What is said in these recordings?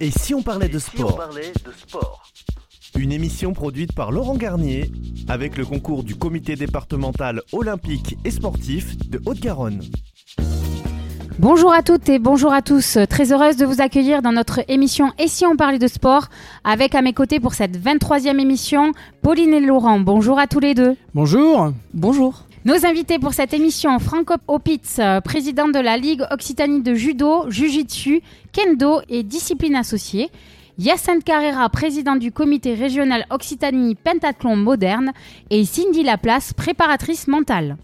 Et si on parlait de sport Une émission produite par Laurent Garnier avec le concours du comité départemental olympique et sportif de Haute-Garonne. Bonjour à toutes et bonjour à tous. Très heureuse de vous accueillir dans notre émission Et si on parlait de sport avec à mes côtés pour cette 23e émission Pauline et Laurent. Bonjour à tous les deux. Bonjour. Bonjour. Nos invités pour cette émission, Franco Opitz, euh, président de la Ligue Occitanie de Judo, Jiu-Jitsu, Kendo et discipline associée. Yacine Carrera, président du comité régional Occitanie Pentathlon moderne. Et Cindy Laplace, préparatrice mentale.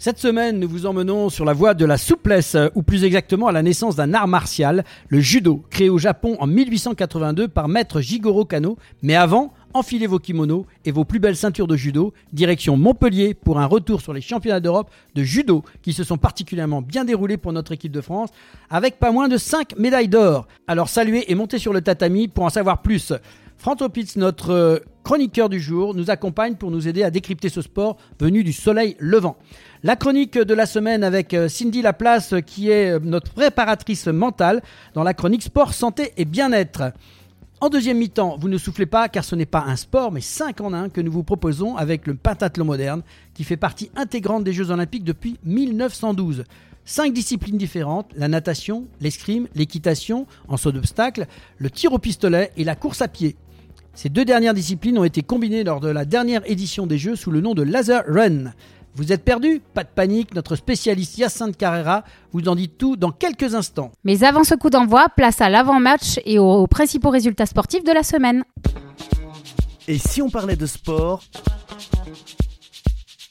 Cette semaine, nous vous emmenons sur la voie de la souplesse, ou plus exactement à la naissance d'un art martial, le judo, créé au Japon en 1882 par maître Jigoro Kano. Mais avant, enfilez vos kimonos et vos plus belles ceintures de judo, direction Montpellier pour un retour sur les championnats d'Europe de judo qui se sont particulièrement bien déroulés pour notre équipe de France, avec pas moins de 5 médailles d'or. Alors saluez et montez sur le tatami pour en savoir plus. Franck Pitts, notre euh, chroniqueur du jour, nous accompagne pour nous aider à décrypter ce sport venu du soleil levant. La chronique de la semaine avec euh, Cindy Laplace qui est euh, notre préparatrice mentale dans la chronique sport, santé et bien-être. En deuxième mi-temps, vous ne soufflez pas car ce n'est pas un sport mais 5 en 1 que nous vous proposons avec le pentathlon moderne qui fait partie intégrante des Jeux olympiques depuis 1912. Cinq disciplines différentes, la natation, l'escrime, l'équitation en saut d'obstacle, le tir au pistolet et la course à pied. Ces deux dernières disciplines ont été combinées lors de la dernière édition des Jeux sous le nom de Laser Run. Vous êtes perdu? Pas de panique, notre spécialiste Yacine Carrera vous en dit tout dans quelques instants. Mais avant ce coup d'envoi, place à l'avant-match et aux principaux résultats sportifs de la semaine. Et si on parlait de sport?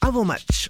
Avant-match.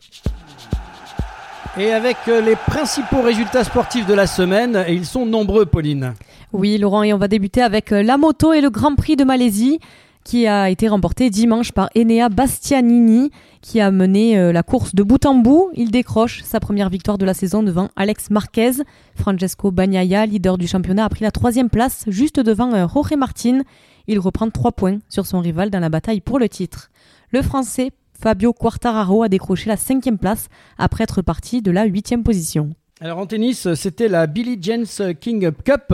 Et avec euh, les principaux résultats sportifs de la semaine, et ils sont nombreux, Pauline. Oui, Laurent, et on va débuter avec euh, la moto et le Grand Prix de Malaisie qui a été remporté dimanche par Enea Bastianini, qui a mené euh, la course de bout en bout. Il décroche sa première victoire de la saison devant Alex Marquez. Francesco Bagnaia, leader du championnat, a pris la troisième place, juste devant euh, Jorge Martin. Il reprend trois points sur son rival dans la bataille pour le titre. Le Français Fabio Quartararo a décroché la cinquième place après être parti de la huitième position. Alors en tennis, c'était la Billie Jean King Cup.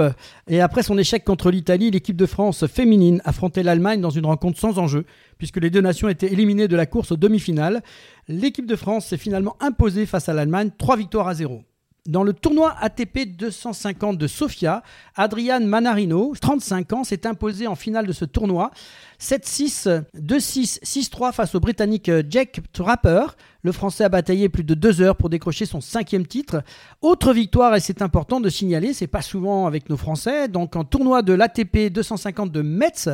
Et après son échec contre l'Italie, l'équipe de France féminine affrontait l'Allemagne dans une rencontre sans enjeu, puisque les deux nations étaient éliminées de la course aux demi-finales. L'équipe de France s'est finalement imposée face à l'Allemagne, trois victoires à zéro. Dans le tournoi ATP 250 de Sofia, Adrian Manarino, 35 ans, s'est imposé en finale de ce tournoi. 7-6, 2-6, 6-3 face au Britannique Jack Trapper. Le Français a bataillé plus de deux heures pour décrocher son cinquième titre. Autre victoire, et c'est important de signaler, c'est pas souvent avec nos Français. Donc en tournoi de l'ATP 250 de Metz,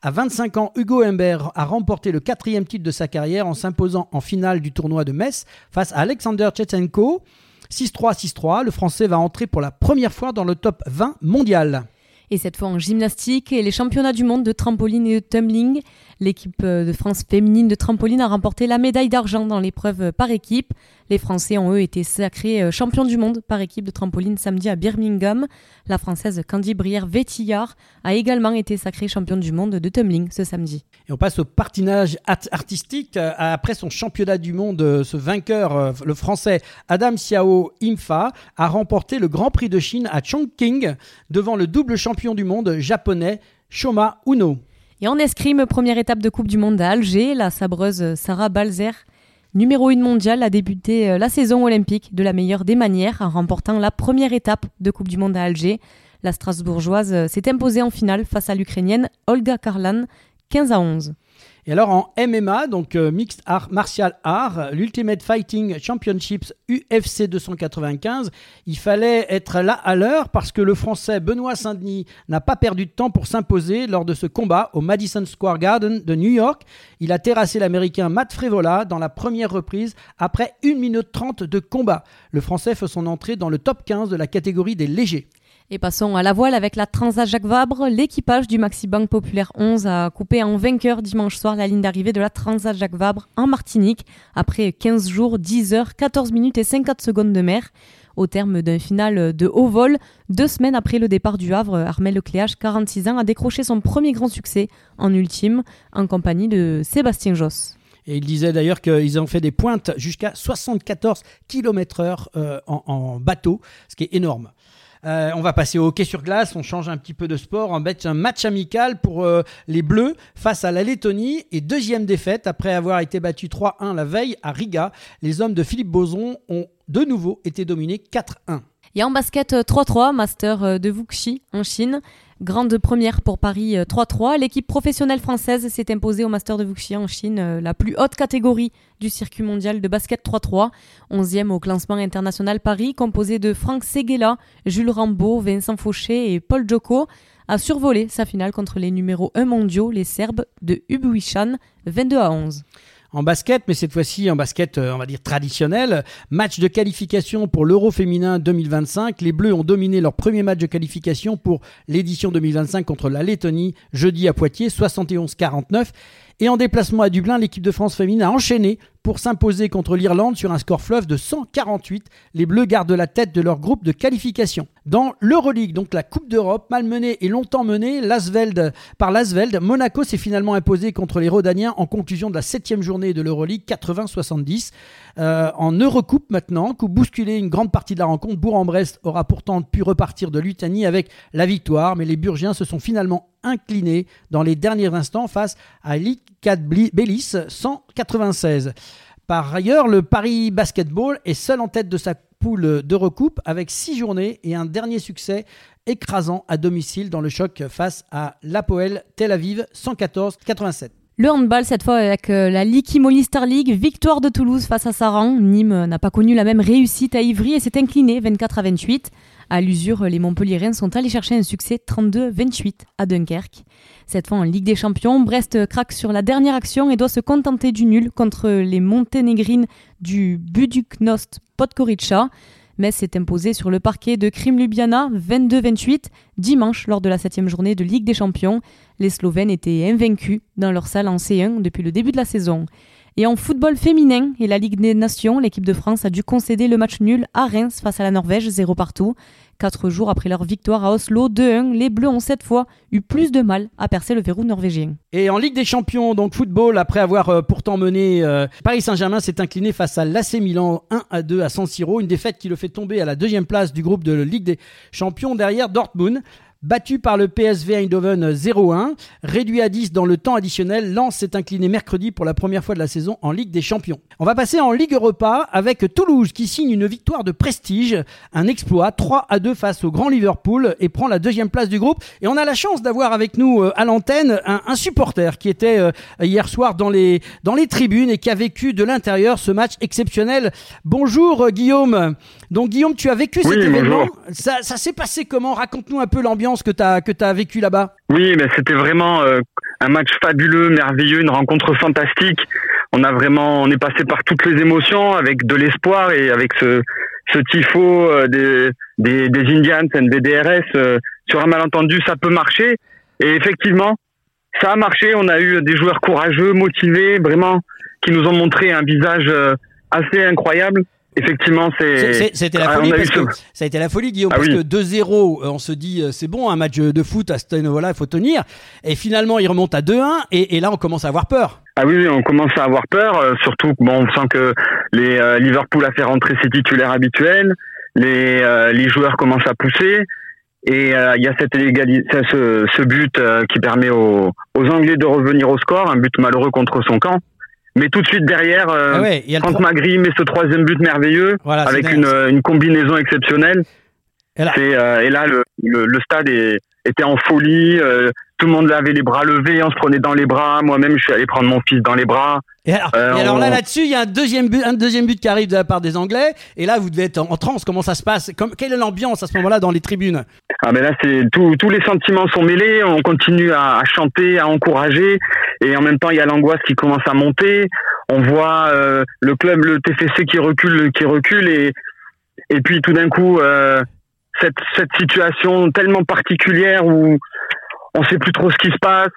à 25 ans, Hugo Humbert a remporté le quatrième titre de sa carrière en s'imposant en finale du tournoi de Metz face à Alexander Tchetchenko. 6-3, 6-3, le Français va entrer pour la première fois dans le top 20 mondial. Et cette fois en gymnastique et les championnats du monde de trampoline et de tumbling. L'équipe euh, de France féminine de trampoline a remporté la médaille d'argent dans l'épreuve par équipe. Les Français ont eux été sacrés euh, champions du monde par équipe de trampoline samedi à Birmingham. La Française Candy Brière-Vétillard a également été sacrée championne du monde de tumbling ce samedi. On passe au patinage artistique. Euh, après son championnat du monde, ce vainqueur, le Français Adam Xiao Imfa, a remporté le Grand Prix de Chine à Chongqing devant le double champion du monde japonais Shoma Uno. Et en escrime, première étape de Coupe du Monde à Alger, la sabreuse Sarah Balzer, numéro 1 mondiale, a débuté euh, la saison olympique de la meilleure des manières en remportant la première étape de Coupe du Monde à Alger. La Strasbourgeoise euh, s'est imposée en finale face à l'Ukrainienne Olga Karlan, 15 à 11. Et alors en MMA, donc euh, Mixed Art Martial Art, l'Ultimate Fighting Championships UFC 295, il fallait être là à l'heure parce que le Français Benoît Saint-Denis n'a pas perdu de temps pour s'imposer lors de ce combat au Madison Square Garden de New York. Il a terrassé l'Américain Matt Frevola dans la première reprise après 1 minute 30 de combat. Le Français fait son entrée dans le top 15 de la catégorie des légers. Et passons à la voile avec la Transat Jacques Vabre. L'équipage du Maxi Bank Populaire 11 a coupé en vainqueur dimanche soir la ligne d'arrivée de la Transat Jacques Vabre en Martinique après 15 jours, 10 heures, 14 minutes et 50 secondes de mer. Au terme d'un final de haut vol, deux semaines après le départ du Havre, Armel Lecléache, 46 ans, a décroché son premier grand succès en ultime en compagnie de Sébastien Josse. Et il disait d'ailleurs qu'ils ont fait des pointes jusqu'à 74 km/h euh, en bateau, ce qui est énorme. Euh, on va passer au hockey sur glace, on change un petit peu de sport, on met un match amical pour euh, les Bleus face à la Lettonie et deuxième défaite après avoir été battu 3-1 la veille à Riga. Les hommes de Philippe Boson ont de nouveau été dominés 4-1. Et en basket 3-3, Master de Wuxi en Chine. Grande première pour Paris 3-3. L'équipe professionnelle française s'est imposée au Master de Wuxi en Chine, la plus haute catégorie du circuit mondial de basket 3-3. 11e au classement international Paris, composé de Franck Seguela, Jules Rambaud, Vincent Fauché et Paul Joko, a survolé sa finale contre les numéros 1 mondiaux, les Serbes de Ubuishan, 22 à 11 en basket, mais cette fois-ci en basket, euh, on va dire traditionnel. Match de qualification pour l'Euro féminin 2025. Les Bleus ont dominé leur premier match de qualification pour l'édition 2025 contre la Lettonie jeudi à Poitiers, 71-49. Et en déplacement à Dublin, l'équipe de France féminine a enchaîné pour s'imposer contre l'Irlande sur un score fleuve de 148. Les Bleus gardent la tête de leur groupe de qualification. Dans l'Euroleague, donc la Coupe d'Europe, malmenée et longtemps menée par Lasveld, Monaco s'est finalement imposé contre les Rodaniens en conclusion de la septième journée de l'Euroleague 80-70. Euh, en Eurocoupe maintenant, coup bousculé une grande partie de la rencontre, Bourg-en-Brest aura pourtant pu repartir de Lutanie avec la victoire, mais les Burgiens se sont finalement inclinés dans les derniers instants face à Bélis 196. Par ailleurs, le Paris Basketball est seul en tête de sa poule de recoupe avec six journées et un dernier succès écrasant à domicile dans le choc face à l'Apoel Tel Aviv 114-87. Le handball, cette fois avec euh, la Likimoli Star League, victoire de Toulouse face à Saran. Nîmes n'a pas connu la même réussite à Ivry et s'est incliné 24 à 28. À l'usure, les Montpellierens sont allés chercher un succès 32-28 à Dunkerque. Cette fois en Ligue des Champions, Brest craque sur la dernière action et doit se contenter du nul contre les Monténégrines du Buduknost Podgorica. Metz s'est imposé sur le parquet de Krim Ljubljana 22-28 dimanche lors de la septième journée de Ligue des Champions. Les Slovènes étaient invaincus dans leur salle en C1 depuis le début de la saison. Et en football féminin et la Ligue des Nations, l'équipe de France a dû concéder le match nul à Reims face à la Norvège, 0 partout. Quatre jours après leur victoire à Oslo 2-1, les Bleus ont cette fois eu plus de mal à percer le verrou norvégien. Et en Ligue des Champions, donc football, après avoir euh, pourtant mené, euh, Paris Saint-Germain s'est incliné face à l'AC Milan 1 à 2 à San Siro, une défaite qui le fait tomber à la deuxième place du groupe de Ligue des Champions derrière Dortmund. Battu par le PSV Eindhoven 0-1, réduit à 10 dans le temps additionnel, Lens s'est incliné mercredi pour la première fois de la saison en Ligue des Champions. On va passer en Ligue Europa avec Toulouse qui signe une victoire de prestige, un exploit 3 à 2 face au Grand Liverpool et prend la deuxième place du groupe. Et on a la chance d'avoir avec nous euh, à l'antenne un, supporter qui était euh, hier soir dans les, dans les tribunes et qui a vécu de l'intérieur ce match exceptionnel. Bonjour euh, Guillaume. Donc Guillaume, tu as vécu cet événement. Ça, ça s'est passé comment? Raconte-nous un peu l'ambiance que tu as, que là-bas? Oui, mais c'était vraiment euh, un match fabuleux, merveilleux, une rencontre fantastique. On a vraiment, on est passé par toutes les émotions avec de l'espoir et avec ce, tifo euh, des, des, des, Indians des DRS. Euh, sur un malentendu, ça peut marcher. Et effectivement, ça a marché. On a eu des joueurs courageux, motivés, vraiment, qui nous ont montré un visage assez incroyable. Effectivement, c'est. C'était la ah, folie parce que ça a été la folie, Guillaume, ah parce que 2-0, euh, on se dit euh, c'est bon, un match de foot à ce niveau-là, il faut tenir. Et finalement, il remonte à 2-1, et, là, on commence à avoir peur. Ah oui, on commence à avoir peur, euh, surtout bon, on sent que les Liverpool a fait rentrer ses titulaires habituels, les les joueurs commencent à pousser. Et il y a cette ce, ce but qui permet aux, aux Anglais de revenir au score, un but malheureux contre son camp. Mais tout de suite derrière, euh, ah Franck Magri met ce troisième but merveilleux avec une, une, combinaison exceptionnelle. Et là, euh, et là le, le, stade est, était en folie. Euh, tout le monde avait les bras levés, on se prenait dans les bras. Moi-même, je suis allé prendre mon fils dans les bras. Et alors, euh, et alors là, là-dessus, il y a un deuxième but, un deuxième but qui arrive de la part des Anglais. Et là, vous devez être en, transe. Comment ça se passe? Comme, Quelle est l'ambiance à ce moment-là dans les tribunes? Ah ben là, c'est tous les sentiments sont mêlés. On continue à, à, chanter, à encourager, et en même temps, il y a l'angoisse qui commence à monter. On voit euh, le club, le TFC qui recule, qui recule, et et puis tout d'un coup. Euh, cette, cette situation tellement particulière où on sait plus trop ce qui se passe,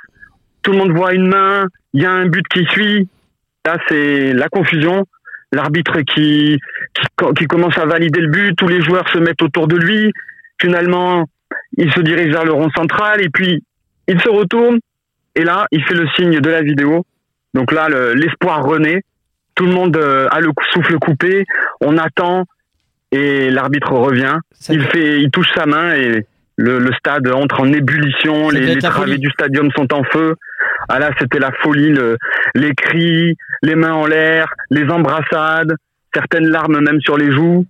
tout le monde voit une main, il y a un but qui suit. Là, c'est la confusion. L'arbitre qui, qui, commence à valider le but, tous les joueurs se mettent autour de lui. Finalement, il se dirige vers le rond central et puis il se retourne et là, il fait le signe de la vidéo. Donc là, l'espoir renaît. Tout le monde euh, a le souffle coupé. On attend et l'arbitre revient. Ça- Il fait, il touche sa main et le, le stade entre en ébullition. Ça Les, les travées du stadium sont en feu. Ah là, c'était la folie. le- les cris, les mains en l'air, les embrassades, certaines larmes même sur les joues.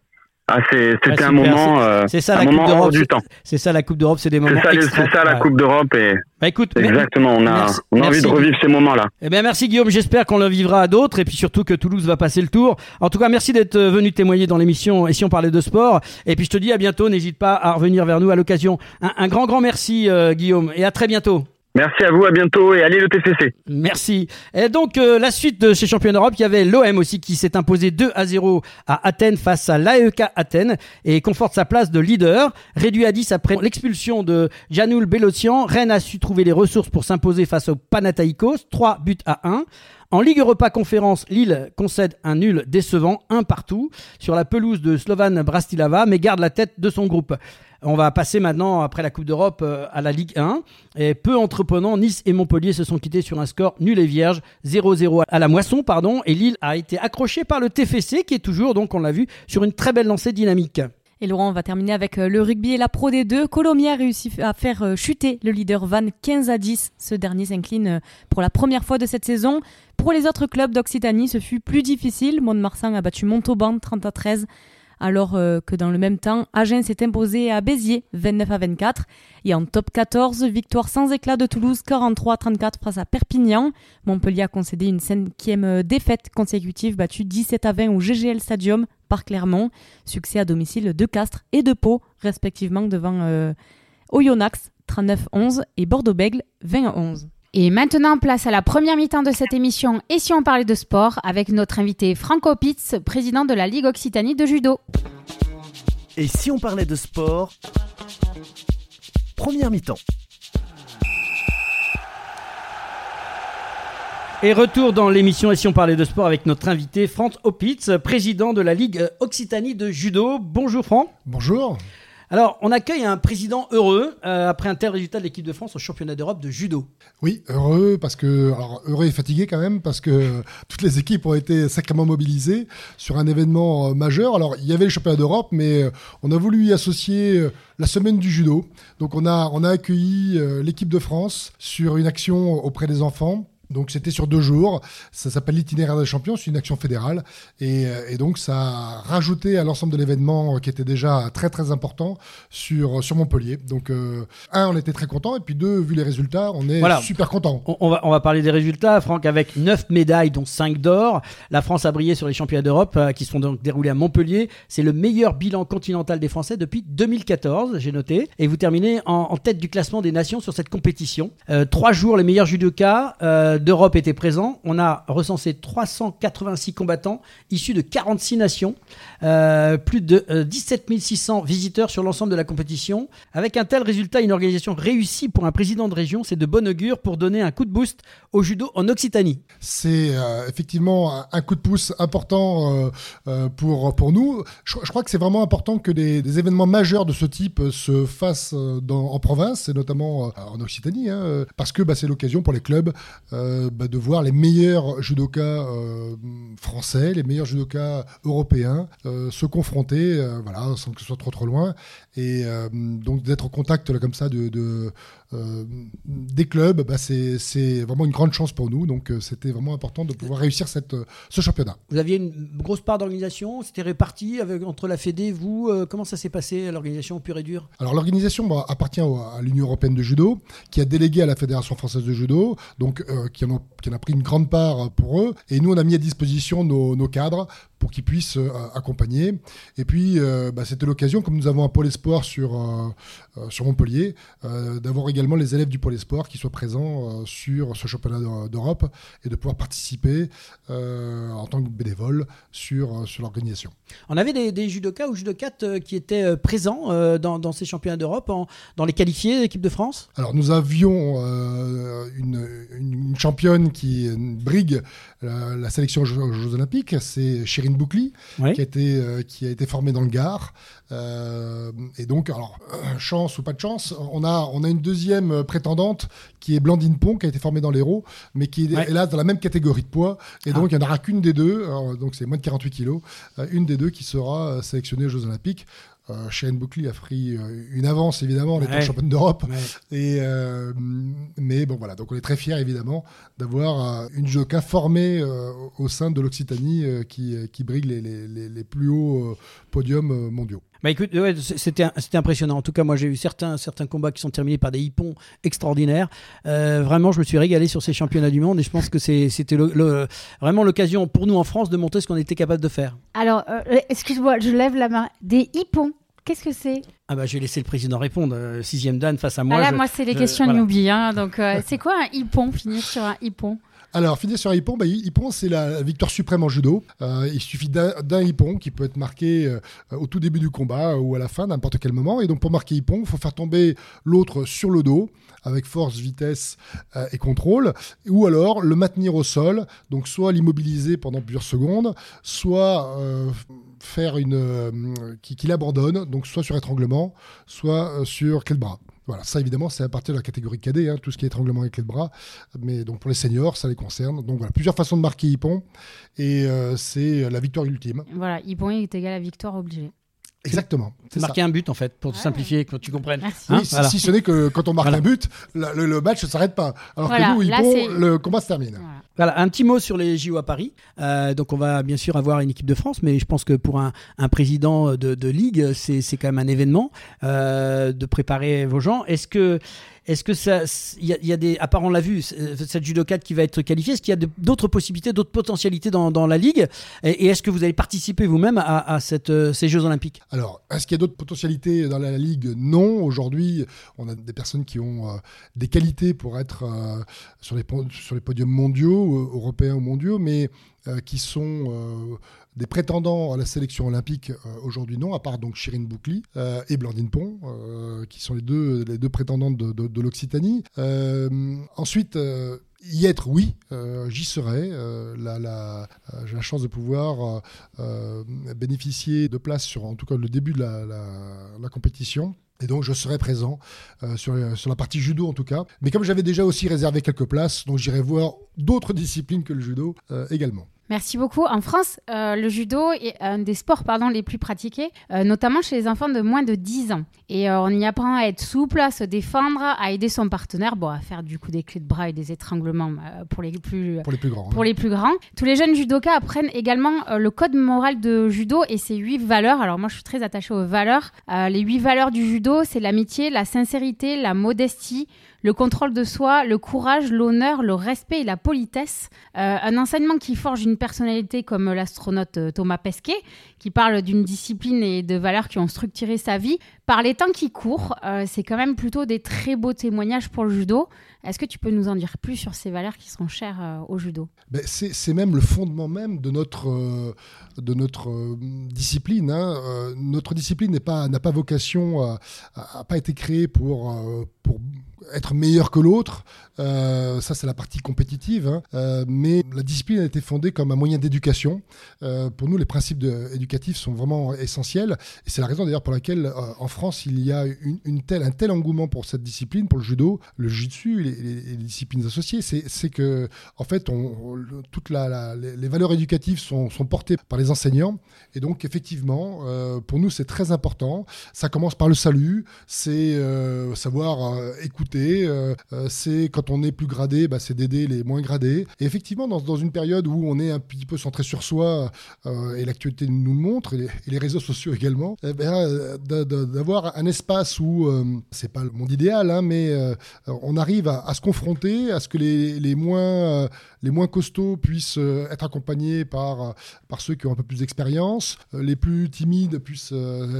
Ah, c'est, c'était Ah, un moment, euh, C'est ça un Coupe moment hors du c'est- temps. C'est ça la Coupe d'Europe, c'est des C'est moments ça, les- extra- c'est ça la. Coupe d'Europe et Bah écoute, exactement. On a, Merci- on a envie merci. de revivre ces moments-là. Eh bien, merci Guillaume, j'espère qu'on le vivra à d'autres et puis surtout que Toulouse va passer le tour. En tout cas, merci d'être euh, venu témoigner dans l'émission et si on parlait de sport. Et puis je te dis à bientôt, n'hésite pas à revenir vers nous à l'occasion. Un, un grand, grand merci euh, Guillaume et à très bientôt. Merci à vous, à bientôt et allez le TCC. Merci. Et donc, euh, la suite de ces championnats d'Europe, il y avait l'OM aussi qui s'est imposé 2 à 0 à Athènes face à l'AEK Athènes et conforte sa place de leader. Réduit à 10 après l'expulsion de Janoul Belocian, Rennes a su trouver les ressources pour s'imposer face au Panathinaikos, 3 buts à 1. En Ligue Europa Conférence, Lille concède un nul décevant, un partout, sur la pelouse de Slovan Bratislava, mais garde la tête de son groupe. On va passer maintenant, après la Coupe d'Europe, euh, à la Ligue 1. Et peu entreprenant, Nice et Montpellier se sont quittés sur un score nul et vierge, 0-0 à la moisson, pardon. Et Lille a été accroché par le TFC, qui est toujours, donc on l'a vu, sur une très belle lancée dynamique. Et Laurent, on va terminer avec euh, le rugby et la Pro D2. Colomiers a réussi à faire euh, chuter le leader Van 15 à 10. Ce dernier s'incline pour la première fois de cette saison. Pour les autres clubs d'Occitanie, ce fut plus difficile. Mont-de-Marsan a battu Montauban 30 à 13. Alors euh, que dans le même temps, Agen s'est imposé à Béziers 29 à 24. Et en top 14, victoire sans éclat de Toulouse 43 à 34 face à Perpignan. Montpellier a concédé une cinquième euh, défaite consécutive battue 17 à 20 au GGL Stadium par Clermont. Succès à domicile de Castres et de Pau, respectivement devant euh, Oyonnax 39-11 et Bordeaux-Bègle 20-11. Et maintenant, place à la première mi-temps de cette émission Et si on parlait de sport avec notre invité Franco Pitz, président de la Ligue Occitanie de judo. Et si on parlait de sport Première mi-temps. Et retour dans l'émission Et si on parlait de sport avec notre invité Franck Opitz, président de la Ligue euh, Occitanie de judo. Bonjour Franck. Bonjour. Alors, on accueille un président heureux euh, après un tel résultat de l'équipe de France au championnat d'Europe de judo. Oui, heureux parce que heureux et fatigué quand même parce que toutes les équipes ont été sacrément mobilisées sur un événement euh, majeur. Alors il y avait le championnat d'Europe, mais euh, on a voulu y associer la semaine du judo. Donc on a on a accueilli l'équipe de France sur une action auprès des enfants. Donc c'était sur deux jours. Ça s'appelle l'itinéraire des champions. C'est une action fédérale et, euh, et donc ça a rajouté à l'ensemble de l'événement euh, qui était déjà très très important sur sur Montpellier. Donc euh, un, on était très content et puis deux, vu les résultats, on est Voilà. super content. On, on va, on va parler des résultats. Franck, avec 9 médailles, dont 5 d'or, la France a brillé sur les championnats d'Europe euh, qui sont donc déroulés à Montpellier. C'est le meilleur bilan continental des Français depuis 2014, j'ai noté. Et vous terminez en, en tête du classement des nations sur cette compétition. Euh, trois jours, les meilleurs judokas euh, d'Europe étaient présents. On a recensé 386 combattants issus de 46 nations, euh, plus de euh, 17 600 visiteurs sur l'ensemble de la compétition. Avec un tel résultat, une organisation réussie pour un président de région, c'est de bon augure pour donner un coup de boost au judo en Occitanie. C'est euh, effectivement un, coup de pouce important euh, euh, pour, pour nous. Je, crois que c'est vraiment important que des, événements majeurs de ce type euh, se fassent euh, en province, et notamment euh, en Occitanie, hein, euh, parce que bah, c'est l'occasion pour les clubs euh, bah, de voir les meilleurs judokas euh, français, les meilleurs judokas européens euh, se confronter, euh, voilà, sans que ce soit trop trop loin, et euh, donc d'être en contact comme ça de, euh, des clubs, bah, c'est vraiment une grande chance pour nous. Donc euh, c'était vraiment important de pouvoir réussir cette, euh, ce championnat. Vous aviez une grosse part d'organisation, c'était réparti avec, entre la Fédé, vous. euh, comment ça s'est passé, l'organisation pure et dure Alors l'organisation bah, appartient à l'Union européenne de judo, qui a délégué à la Fédération française de judo, donc euh, qui, en a, qui en a pris une grande part pour eux. Et nous, on a mis à disposition nos, nos cadres pour qu'ils puissent euh, accompagner. Et puis, euh, bah, c'était l'occasion, comme nous avons un pôle espoir sur, euh, euh, sur Montpellier, euh, d'avoir également les élèves du pôle espoir qui soient présents euh, sur ce championnat d'Eu- d'Europe et de pouvoir participer euh, en tant que bénévole sur, euh, sur l'organisation. On avait des, des judokas ou judokates qui étaient présents dans, dans ces championnats d'Europe, dans les qualifiés de l'équipe de France? Alors nous avions une, une championne qui une brigue la, sélection aux Jeux, Olympiques, c'est qui, a été, qui a été formée dans le Gard. et donc, alors, chance ou pas de chance, on a, on a une deuxième prétendante qui est Blandine Pont, qui a été formée dans l'Hérault, mais qui est là dans la même catégorie de poids. Et ah. donc, il n'y en aura qu'une des deux, donc c'est moins de 48 kilos, une des deux qui sera sélectionnée aux Jeux Olympiques. Euh, Shane Buckley a pris euh, une avance évidemment en étant championne d'Europe. Et euh, mais bon voilà, donc on est très fiers évidemment d'avoir une judoka formée au sein de l'Occitanie qui, qui brigue les, les, les, plus hauts podiums mondiaux. Bah écoute, c'était impressionnant. En tout cas, moi j'ai eu certains, certains combats qui sont terminés par des hippons extraordinaires. vraiment, je me suis régalé sur ces championnats du monde et je pense que c'était le, vraiment l'occasion pour nous en France de montrer ce qu'on était capable de faire. Alors, excuse-moi, je lève la main. Des hippons Qu'est-ce que c'est? Ah bah, je vais laisser le président répondre. Euh, sixième Dan face à moi. Ah moi, c'est les questions de newbie. Hein, donc, euh, c'est quoi un hippon? Finir sur un hippon? Alors, finir sur un hippon, bah, hippon c'est la victoire suprême en judo. Euh, il suffit d'un hippon qui peut être marqué au tout début du combat ou à la fin, n'importe quel moment. Et donc, pour marquer hippon, il faut faire tomber l'autre sur le dos avec force, vitesse et contrôle, ou alors le maintenir au sol, donc soit l'immobiliser pendant plusieurs secondes, soit faire une euh, qui, qui donc soit sur étranglement, soit euh, sur quel bras. Voilà, ça évidemment, c'est à partir de la catégorie cadet, hein, tout ce qui est étranglement avec les bras. Mais donc pour les seniors, ça les concerne. Donc voilà, plusieurs façons de marquer Hippon. Et euh, c'est la victoire ultime. Voilà, Hippon est égal à victoire obligée. Exactement. C'est marquer un but en fait, pour simplifier, que tu comprennes. Hein, si, ce n'est que quand on marque un but, le, match ne s'arrête pas. Alors que nous, Hippon, le combat se termine. Voilà, un petit mot sur les JO à Paris. Euh, donc on va bien sûr avoir une équipe de France, mais je pense que pour un, président de, ligue, c'est quand même un événement euh, de préparer vos gens. Est-ce que est-ce que ça, il y, a des, à part on l'a vu, cette judoka qui va être qualifiée, est-ce qu'il y a d'autres possibilités, d'autres potentialités dans, la ligue? Et, est-ce que vous allez participer vous-même à, cette, euh, ces Jeux Olympiques? Alors, est-ce qu'il y a d'autres potentialités dans la ligue? Non. Aujourd'hui, on a des personnes qui ont des qualités pour être sur, les, podiums mondiaux euh, européens ou mondiaux, mais euh, qui sont euh, des prétendants à la sélection olympique aujourd'hui non, à part donc Chirine Boucli et Blandine Pont, qui sont les deux, les deux prétendantes de, l'Occitanie. ensuite, y être, oui, j'y serai. La, j'ai la chance de pouvoir bénéficier de places sur, en tout cas, le début de la compétition. Et donc je serai présent euh, sur, sur, la partie judo en tout cas. Mais comme j'avais déjà aussi réservé quelques places, donc j'irai voir d'autres disciplines que le judo euh, également. Merci beaucoup. En France, euh, le judo est un des sports pardon, les plus pratiqués, euh, notamment chez les enfants de moins de 10 ans. Et euh, on y apprend à être souple, à se défendre, à aider son partenaire, bon, à faire du coup des clés de bras et des étranglements pour, les plus, pour les plus grands. Pour les plus grands. Tous les jeunes judokas apprennent également le code moral de judo et ses huit valeurs. Alors moi, je suis très attachée aux valeurs. les huit valeurs du judo, c'est l'amitié, la sincérité, la modestie, le contrôle de soi, le courage, l'honneur, le respect et la politesse. Euh, un enseignement qui forge une personnalité comme l'astronaute euh, Thomas Pesquet, qui parle d'une discipline et de valeurs qui ont structuré sa vie. Par les temps qui courent, euh, c'est quand même plutôt des très beaux témoignages pour le judo. Est-ce que tu peux nous en dire plus sur ces valeurs qui sont chères au judo? Ben C'est même le fondement même de notre, de notre discipline. Hein. notre discipline n'a pas, vocation à, pas été créée pour, pour être meilleur que l'autre. Euh, ça, c'est la partie compétitive. Hein. Euh, mais la discipline a été fondée comme un moyen d'éducation. Euh, pour nous, les principes éducatifs sont vraiment essentiels. Et c'est la raison d'ailleurs pour laquelle en France, il y a une, telle, un tel engouement pour cette discipline, pour le judo, le jiu-jitsu et les, disciplines associées. C'est que, en fait, toutes les, valeurs éducatives sont, portées par les enseignants. Et donc, effectivement, pour nous, c'est très important. Ça commence par le salut, c'est savoir écouter, c'est quand on est plus gradé, bah, c'est d'aider les moins gradés. Et effectivement, dans, une période où on est un petit peu centré sur soi, euh, et l'actualité nous le montre, et les, réseaux sociaux également, eh euh, d'avoir un espace où, euh, c'est pas le monde idéal, hein, mais on arrive à, à, se confronter, à ce que les, les moins les moins costauds puissent euh, être accompagnés par, euh, par ceux qui ont un peu plus d'expérience, euh, les plus timides puissent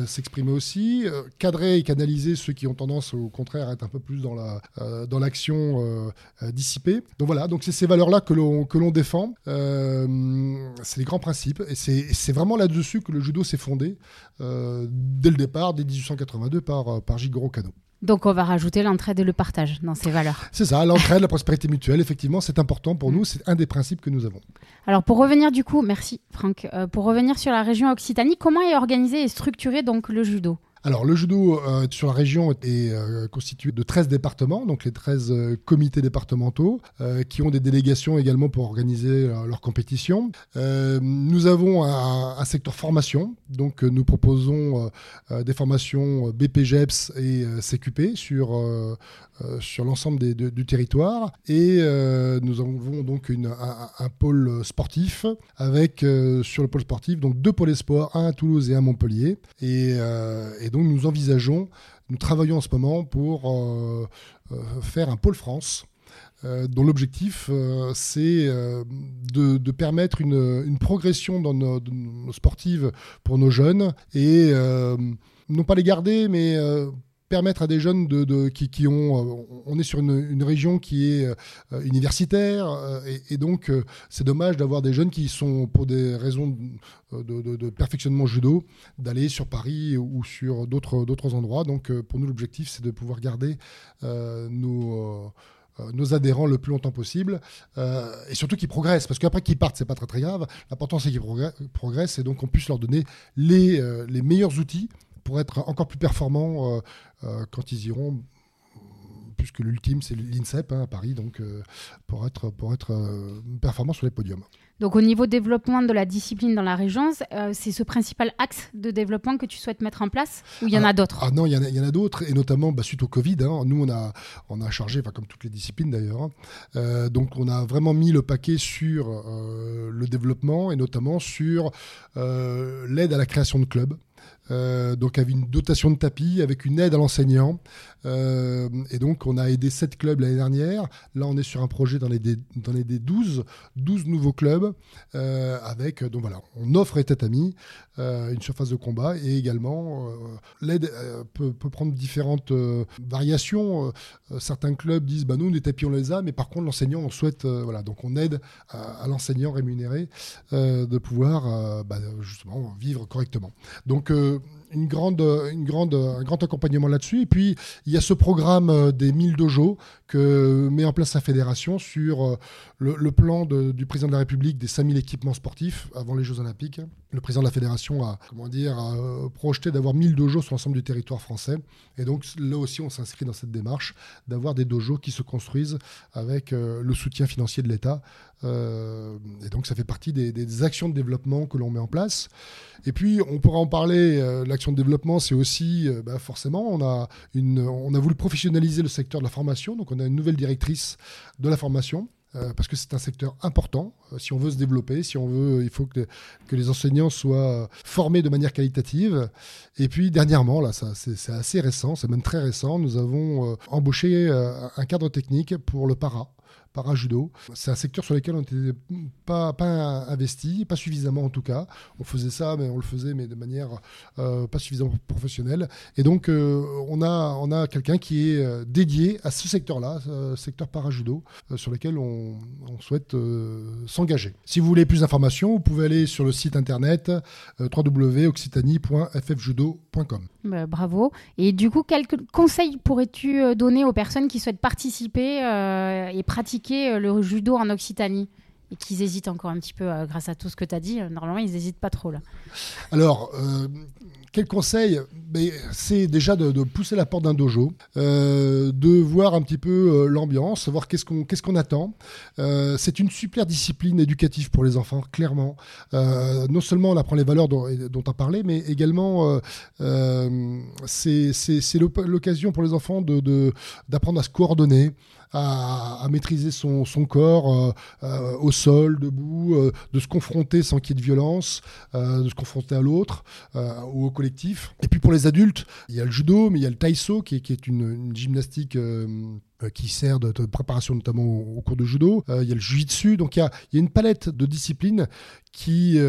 s'exprimer aussi, cadrer et canaliser ceux qui ont tendance au contraire à être un peu plus dans la dans l'action dissipée. Donc voilà, donc c'est ces valeurs-là que l'on que l'on défend. c'est les grands principes et c'est vraiment là-dessus que le judo s'est fondé dès le départ, dès 1882 par par Jigoro Kano. Donc on va rajouter l'entraide et le partage dans ces valeurs. C'est ça, l'entraide, la prospérité mutuelle, effectivement, c'est important pour nous, c'est un des principes que nous avons. Alors pour revenir du coup, merci Franck, euh, pour revenir sur la région Occitanie, comment est organisé et structuré donc le judo? Alors, le judo euh, sur la région est euh, constitué de 13 départements, donc les 13 euh, comités départementaux, qui ont des délégations également pour organiser leurs compétitions. nous avons un, secteur formation, donc nous proposons des formations BPGEPS et CQP sur, sur l'ensemble du territoire. Et nous avons donc une, un, pôle sportif avec, sur le pôle sportif, donc deux pôles espoirs, un à Toulouse et un à Montpellier. Et donc nous envisageons, nous travaillons en ce moment pour euh, euh, faire un pôle France. Euh, dont l'objectif c'est de, permettre une, progression dans nos, sportives pour nos jeunes et non pas les garder mais permettre à des jeunes de, qui, ont. Euh, on est sur une, région qui est euh, universitaire, euh, et, donc c'est dommage d'avoir des jeunes qui sont, pour des raisons de, perfectionnement judo, d'aller sur Paris ou sur d'autres endroits. Donc pour nous, l'objectif, c'est de pouvoir garder nos adhérents le plus longtemps possible et surtout qu'ils progressent parce qu'après qu'ils partent c'est pas très très grave l'important c'est qu'ils progressent et donc qu'on puisse leur donner les meilleurs outils pour être encore plus performants euh, euh, quand ils iront puisque l'ultime c'est l'INSEP hein, à Paris, donc euh, pour être, pour être performant sur les podiums. Donc au niveau développement de la discipline dans la région, c'est ce principal axe de développement que tu souhaites mettre en place ou il y en a ah, d'autres? Ah non, il y, en a, d'autres, et notamment bah, suite au Covid, hein, nous on a, on a chargé, comme toutes les disciplines d'ailleurs, hein, donc on a vraiment mis le paquet sur le développement et notamment sur l'aide à la création de clubs. Euh, donc avec une dotation de tapis, avec une aide à l'enseignant. Euh, et donc on a aidé 7 clubs l'année dernière. Là on est sur un projet dans les 12, 12 nouveaux clubs. Euh, avec, donc voilà, on offre les tatamis, une surface de combat et également l'aide peut, prendre différentes variations. certains clubs disent bah nous les tapis on les a, mais par contre l'enseignant on souhaite, voilà, donc on aide à, l'enseignant rémunéré de pouvoir bah, justement vivre correctement. Donc une grande, une grande, un grand accompagnement là-dessus. Et puis, il y a ce programme euh, des 1000 dojos que met en place sa fédération sur euh, le, plan du président de la République des 5000 équipements sportifs avant les Jeux Olympiques. Le président de la fédération a, comment dire, euh, projeté d'avoir 1000 dojos sur l'ensemble du territoire français. Et donc, là aussi, on s'inscrit dans cette démarche d'avoir des dojos qui se construisent avec le soutien financier de l'État. et donc, ça fait partie des, des actions de développement que l'on met en place. Et puis, on pourra en parler, euh, de développement, c'est aussi, euh, bah, forcément, on a, une, on a voulu professionnaliser le secteur de la formation, donc on a une nouvelle directrice de la formation. Euh, parce que c'est un secteur important. si on veut se développer, si on veut, il faut que, que les enseignants soient formés de manière qualitative. Et puis dernièrement, là, ça, c'est, assez récent, c'est même très récent, nous avons embauché un cadre technique pour le para para-judo. C'est un secteur sur lequel on n'était pas, investi, pas suffisamment en tout cas. On faisait ça, mais on le faisait, mais de manière euh, pas suffisamment professionnelle. Et donc, euh, on a, on a quelqu'un qui est euh, dédié à ce secteur-là, secteur para-judo, sur lequel on, souhaite s'engager. Si vous voulez plus d'informations, vous pouvez aller sur le site internet www.occitanie.ffjudo.com. Bah, bravo. Et du coup, quels conseils pourrais-tu donner aux personnes qui souhaitent participer et pratiquer euh, le judo en Occitanie et qu'ils hésitent encore un petit peu euh, grâce à tout ce que tu as dit. Euh, normalement, ils n'hésitent pas trop là. Alors, quel conseil C'est déjà de, pousser la porte d'un dojo, de voir un petit peu l'ambiance, savoir qu'est-ce qu'on qu'est-ce qu'on attend. c'est une super discipline éducative pour les enfants, clairement. non seulement on apprend les valeurs dont tu as parlé, mais également c'est l'occasion pour les enfants d'apprendre à se coordonner à, maîtriser son, corps euh, euh, au sol, debout, euh, de se confronter sans qu'il y ait de violence, de se confronter à l'autre ou au collectif. Et puis pour les adultes, il y a le judo, mais il y a le taïso qui est, une, gymnastique qui sert de, préparation notamment au, cours de judo. il y a le jujitsu, donc il y a, une palette de disciplines qui,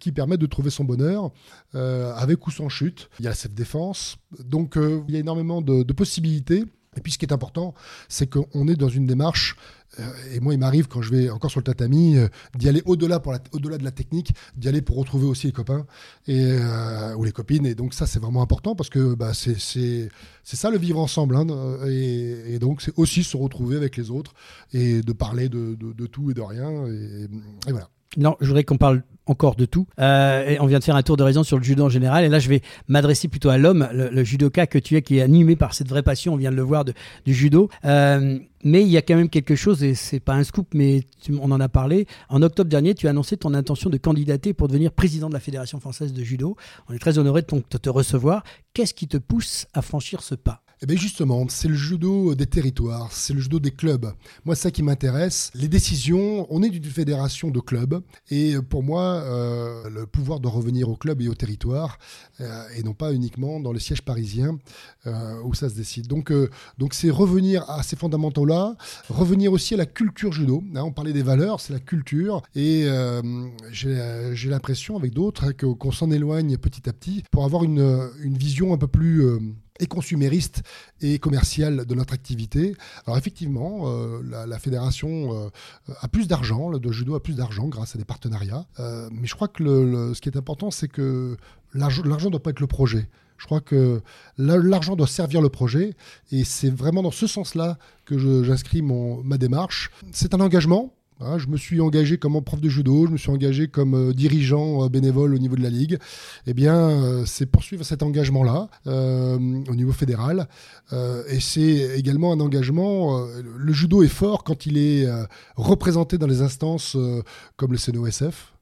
qui permettent de trouver son bonheur avec ou sans chute. Il y a la self-défense, donc il y a énormément de possibilités. Et puis ce qui est important, c'est qu'on est dans une démarche, euh, et moi il m'arrive quand je vais encore sur le tatami, euh, d'y aller au-delà, au-delà de la technique, d'y aller pour retrouver aussi les copains et, euh, ou les copines. Et donc ça c'est vraiment important parce que bah, c'est, c'est, ça le vivre ensemble. Hein, et, donc c'est aussi se retrouver avec les autres et de parler de, de, tout et de rien. et voilà. Non, je voudrais qu'on parle encore de tout. Euh, et on vient de faire un tour de raison sur le judo en général. Et là, je vais m'adresser plutôt à l'homme, le, judoka que tu es, qui est animé par cette vraie passion. On vient de le voir du judo. Euh, mais il y a quand même quelque chose, et c'est pas un scoop, mais on en a parlé. En octobre dernier, tu as annoncé ton intention de candidater pour devenir président de la Fédération française de judo. On est très honoré de, de te recevoir. Qu'est-ce qui te pousse à franchir ce pas? Eh bien justement, c'est le judo des territoires, c'est le judo des clubs. Moi, ça qui m'intéresse. Les décisions, on est d'une fédération de clubs, et pour moi, euh, le pouvoir de revenir au club et au territoire, euh, et non pas uniquement dans le siège parisien euh, où ça se décide. Donc, donc c'est revenir à ces fondamentaux-là, revenir aussi à la culture judo. Hein, on parlait des valeurs, c'est la culture, et j'ai l'impression avec d'autres hein, qu'on s'en éloigne petit à petit pour avoir une, une vision un peu plus et consumériste et commercial de notre activité. Alors effectivement, euh, la, fédération euh, a plus d'argent, le judo a plus d'argent grâce à des partenariats. Euh, mais je crois que le, ce qui est important, c'est que l'argent ne doit pas être le projet. Je crois que l'argent doit servir le projet et c'est vraiment dans ce sens-là que j'inscris ma démarche. C'est un engagement, je me suis engagé comme prof de judo, je me suis engagé comme euh, dirigeant euh, bénévole au niveau de la ligue. Eh bien, euh, c'est poursuivre cet engagement-là au niveau fédéral. et c'est également un engagement. le judo est fort quand il est représenté dans les instances comme le CNOSF,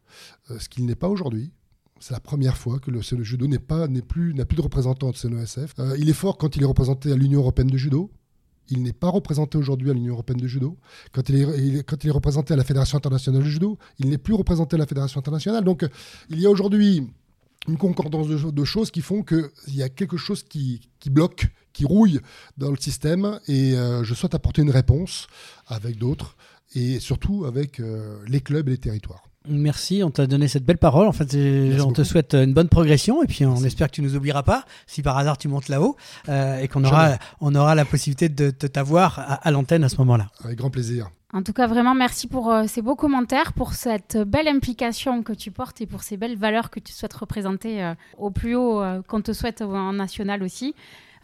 ce qu'il n'est pas aujourd'hui. C'est la première fois que le, judo n'est plus, n'a plus de représentant de CNOSF. il est fort quand il est représenté à l'Union européenne de judo. Il n'est pas représenté aujourd'hui à l'Union européenne de judo. Quand il, est, représenté à la Fédération internationale de judo, il n'est plus représenté à la Fédération internationale. Donc il y a aujourd'hui une concordance de, choses qui font qu'il y a quelque chose qui, bloque, qui rouille dans le système. Et euh, je souhaite apporter une réponse avec d'autres et surtout avec euh, les clubs et les territoires. Merci, on t'a donné cette belle parole. En fait, on te souhaite une bonne progression et puis on espère que tu nous oublieras pas si par hasard tu montes là-haut euh, et qu'on aura, on aura la possibilité de, t'avoir à, l'antenne à ce moment-là. Avec grand plaisir. En tout cas, vraiment, merci pour euh, ces beaux commentaires, pour cette belle implication que tu portes et pour ces belles valeurs que tu souhaites représenter euh, au plus haut, qu'on te souhaite en national aussi.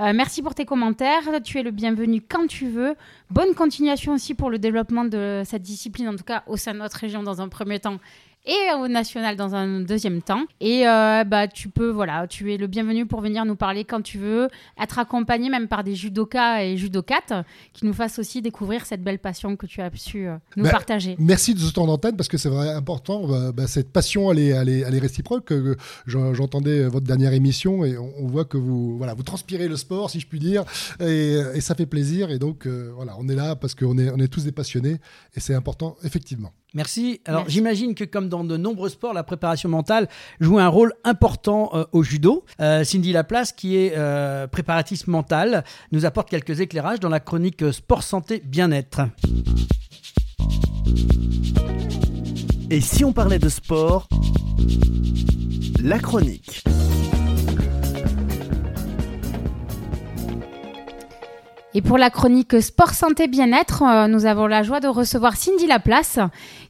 Euh, merci pour tes commentaires. Tu es le bienvenu quand tu veux. Bonne continuation aussi pour le développement de cette discipline, en tout cas au sein de notre région dans un premier temps et au national dans un deuxième temps. Et euh, bah, tu peux, voilà, tu es le bienvenu pour venir nous parler quand tu veux, être accompagné même par des judokas et judokates qui nous fassent aussi découvrir cette belle passion que tu as su euh, nous bah, partager. Merci de ce temps d'antenne parce que c'est vrai important. Bah, bah, cette passion, elle est, elle est, elle est réciproque. J'entendais votre dernière émission et on, voit que vous, voilà, vous transpirez le sport, si je puis dire, et, et ça fait plaisir. Et donc, euh, voilà, on est là parce qu'on est, on est tous des passionnés et c'est important, effectivement. Merci. Alors j'imagine que comme dans de nombreux sports, la préparation mentale joue un rôle important euh, au judo. Euh, Cindy Laplace, qui est euh, préparatrice mentale, nous apporte quelques éclairages dans la chronique Sport Santé Bien-être. Et si on parlait de sport La chronique. Et pour la chronique Sport Santé Bien-être, euh, nous avons la joie de recevoir Cindy Laplace,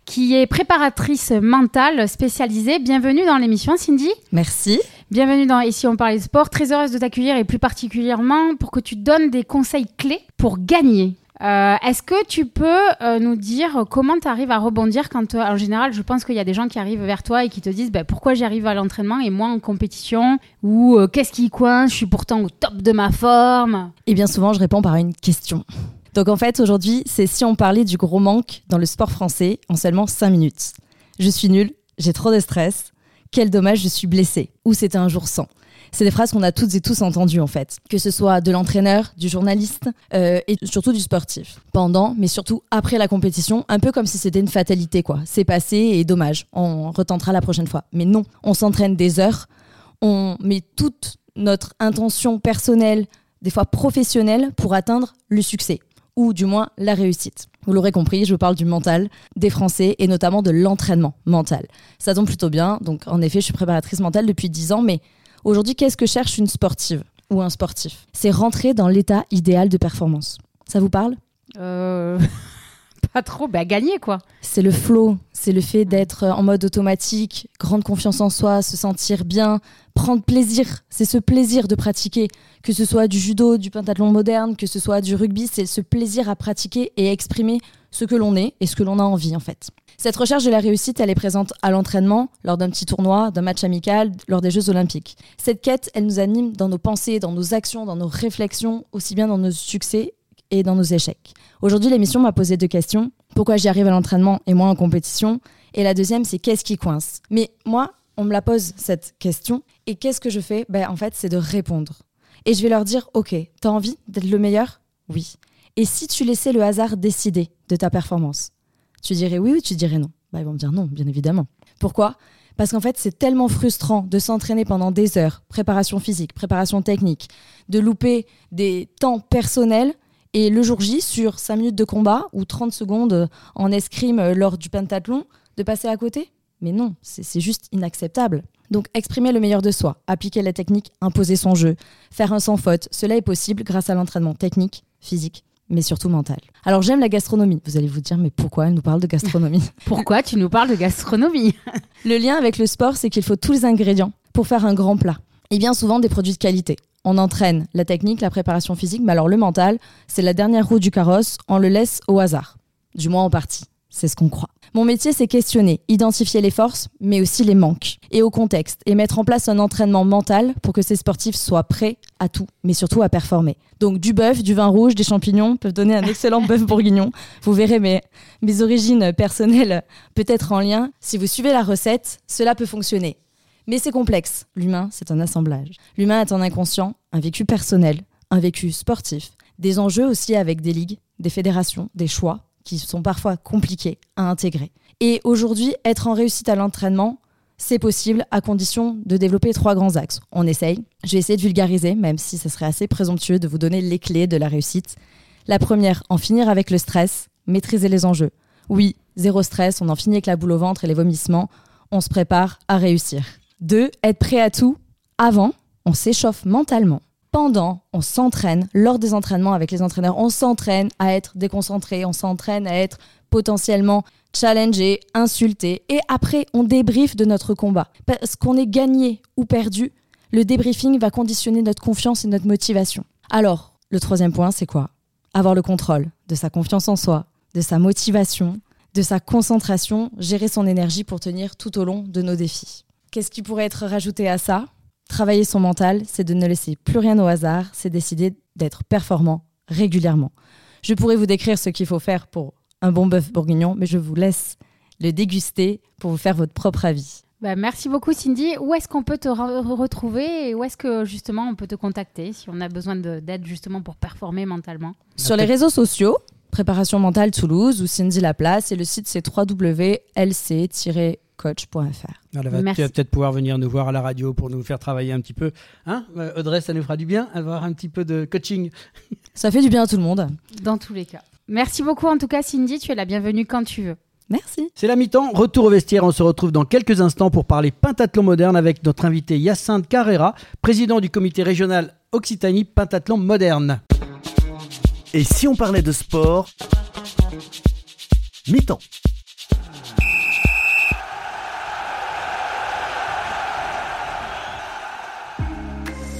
qui est préparatrice mentale spécialisée. Bienvenue dans l'émission, Cindy. Merci. Bienvenue dans Ici on parle de sport. Très heureuse de t'accueillir et plus particulièrement pour que tu donnes des conseils clés pour gagner. Euh, est-ce que tu peux euh, nous dire comment tu arrives à rebondir quand, en général, je pense qu'il y a des gens qui arrivent vers toi et qui te disent bah, pourquoi j'arrive à l'entraînement et moi en compétition ou euh, qu'est-ce qui coince, je suis pourtant au top de ma forme Et bien souvent, je réponds par une question. Donc en fait, aujourd'hui, c'est si on parlait du gros manque dans le sport français en seulement 5 minutes. Je suis nulle, j'ai trop de stress, quel dommage, je suis blessée, ou c'était un jour sans. C'est des phrases qu'on a toutes et tous entendues en fait, que ce soit de l'entraîneur, du journaliste euh, et surtout du sportif. Pendant, mais surtout après la compétition, un peu comme si c'était une fatalité quoi. C'est passé et dommage, on retentera la prochaine fois. Mais non, on s'entraîne des heures, on met toute notre intention personnelle, des fois professionnelle, pour atteindre le succès ou du moins la réussite. Vous l'aurez compris, je parle du mental des Français et notamment de l'entraînement mental. Ça tombe plutôt bien. Donc, en effet, je suis préparatrice mentale depuis 10 ans, mais Aujourd'hui, qu'est-ce que cherche une sportive ou un sportif? C'est rentrer dans l'état idéal de performance. Ça vous parle? Euh... Pas trop, bah gagner quoi. C'est le flow, c'est le fait d'être en mode automatique, grande confiance en soi, se sentir bien, prendre plaisir. C'est ce plaisir de pratiquer, que ce soit du judo, du pentathlon moderne, que ce soit du rugby, c'est ce plaisir à pratiquer et exprimer ce que l'on est et ce que l'on a envie en fait. Cette recherche de la réussite, elle est présente à l'entraînement, lors d'un petit tournoi, d'un match amical, lors des Jeux olympiques. Cette quête, elle nous anime dans nos pensées, dans nos actions, dans nos réflexions, aussi bien dans nos succès et dans nos échecs. Aujourd'hui, l'émission m'a posé deux questions. Pourquoi j'y arrive à l'entraînement et moi en compétition? Et la deuxième, c'est qu'est-ce qui coince? Mais moi, on me la pose cette question et qu'est-ce que je fais? Ben, En fait, c'est de répondre. Et je vais leur dire, ok, t'as envie d'être le meilleur? Oui. Et si tu laissais le hasard décider de ta performance? Tu dirais oui ou tu dirais non? Bah, Ils vont me dire non, bien évidemment. Pourquoi? Parce qu'en fait, c'est tellement frustrant de s'entraîner pendant des heures, préparation physique, préparation technique, de louper des temps personnels et le jour J, sur 5 minutes de combat ou 30 secondes en escrime lors du pentathlon, de passer à côté? Mais non, c'est juste inacceptable. Donc exprimer le meilleur de soi, appliquer la technique, imposer son jeu, faire un sans faute, cela est possible grâce à l'entraînement technique, physique mais surtout mentale. Alors j'aime la gastronomie. Vous allez vous dire, mais pourquoi elle nous parle de gastronomie? Pourquoi tu nous parles de gastronomie? Le lien avec le sport, c'est qu'il faut tous les ingrédients pour faire un grand plat. Et bien souvent des produits de qualité. On entraîne la technique, la préparation physique, mais alors le mental, c'est la dernière roue du carrosse, on le laisse au hasard. Du moins en partie. C'est ce qu'on croit. Mon métier, c'est questionner, identifier les forces, mais aussi les manques, et au contexte, et mettre en place un entraînement mental pour que ces sportifs soient prêts à tout, mais surtout à performer. Donc du bœuf, du vin rouge, des champignons peuvent donner un excellent bœuf bourguignon. Vous verrez mes, mes origines personnelles peut-être en lien. Si vous suivez la recette, cela peut fonctionner. Mais c'est complexe. L'humain, c'est un assemblage. L'humain est un inconscient, un vécu personnel, un vécu sportif, des enjeux aussi avec des ligues, des fédérations, des choix, qui sont parfois compliqués à intégrer. Et aujourd'hui, être en réussite à l'entraînement, c'est possible à condition de développer trois grands axes. On essaye. Je vais essayer de vulgariser, même si ce serait assez présomptueux de vous donner les clés de la réussite. La première, en finir avec le stress, maîtriser les enjeux. Oui, zéro stress, on en finit avec la boule au ventre et les vomissements, on se prépare à réussir. Deux, être prêt à tout. Avant, on s'échauffe mentalement pendant, on s'entraîne, lors des entraînements avec les entraîneurs, on s'entraîne à être déconcentré, on s'entraîne à être potentiellement challengé, insulté, et après, on débriefe de notre combat. Parce qu'on est gagné ou perdu, le débriefing va conditionner notre confiance et notre motivation. Alors, le troisième point, c'est quoi? Avoir le contrôle de sa confiance en soi, de sa motivation, de sa concentration, gérer son énergie pour tenir tout au long de nos défis. Qu'est-ce qui pourrait être rajouté à ça? Travailler son mental, c'est de ne laisser plus rien au hasard, c'est décider d'être performant régulièrement. Je pourrais vous décrire ce qu'il faut faire pour un bon bœuf bourguignon, mais je vous laisse le déguster pour vous faire votre propre avis. Bah, merci beaucoup Cindy. Où est-ce qu'on peut te retrouver et où est-ce que justement on peut te contacter si on a besoin d'aide justement pour performer mentalement? Sur les réseaux sociaux, Préparation mentale Toulouse ou Cindy Laplace et le site c'est www.lc- coach.fr. tu vas peut-être pouvoir venir nous voir à la radio pour nous faire travailler un petit peu. Hein euh, Audrey, ça nous fera du bien, avoir un petit peu de coaching. Ça fait du bien à tout le monde. Dans tous les cas. Merci beaucoup en tout cas Cindy, tu es la bienvenue quand tu veux. Merci. C'est la mi-temps, retour au vestiaire. On se retrouve dans quelques instants pour parler pentathlon moderne avec notre invité Yacinthe Carrera, président du comité régional Occitanie Pentathlon moderne. Et si on parlait de sport? Mi-temps.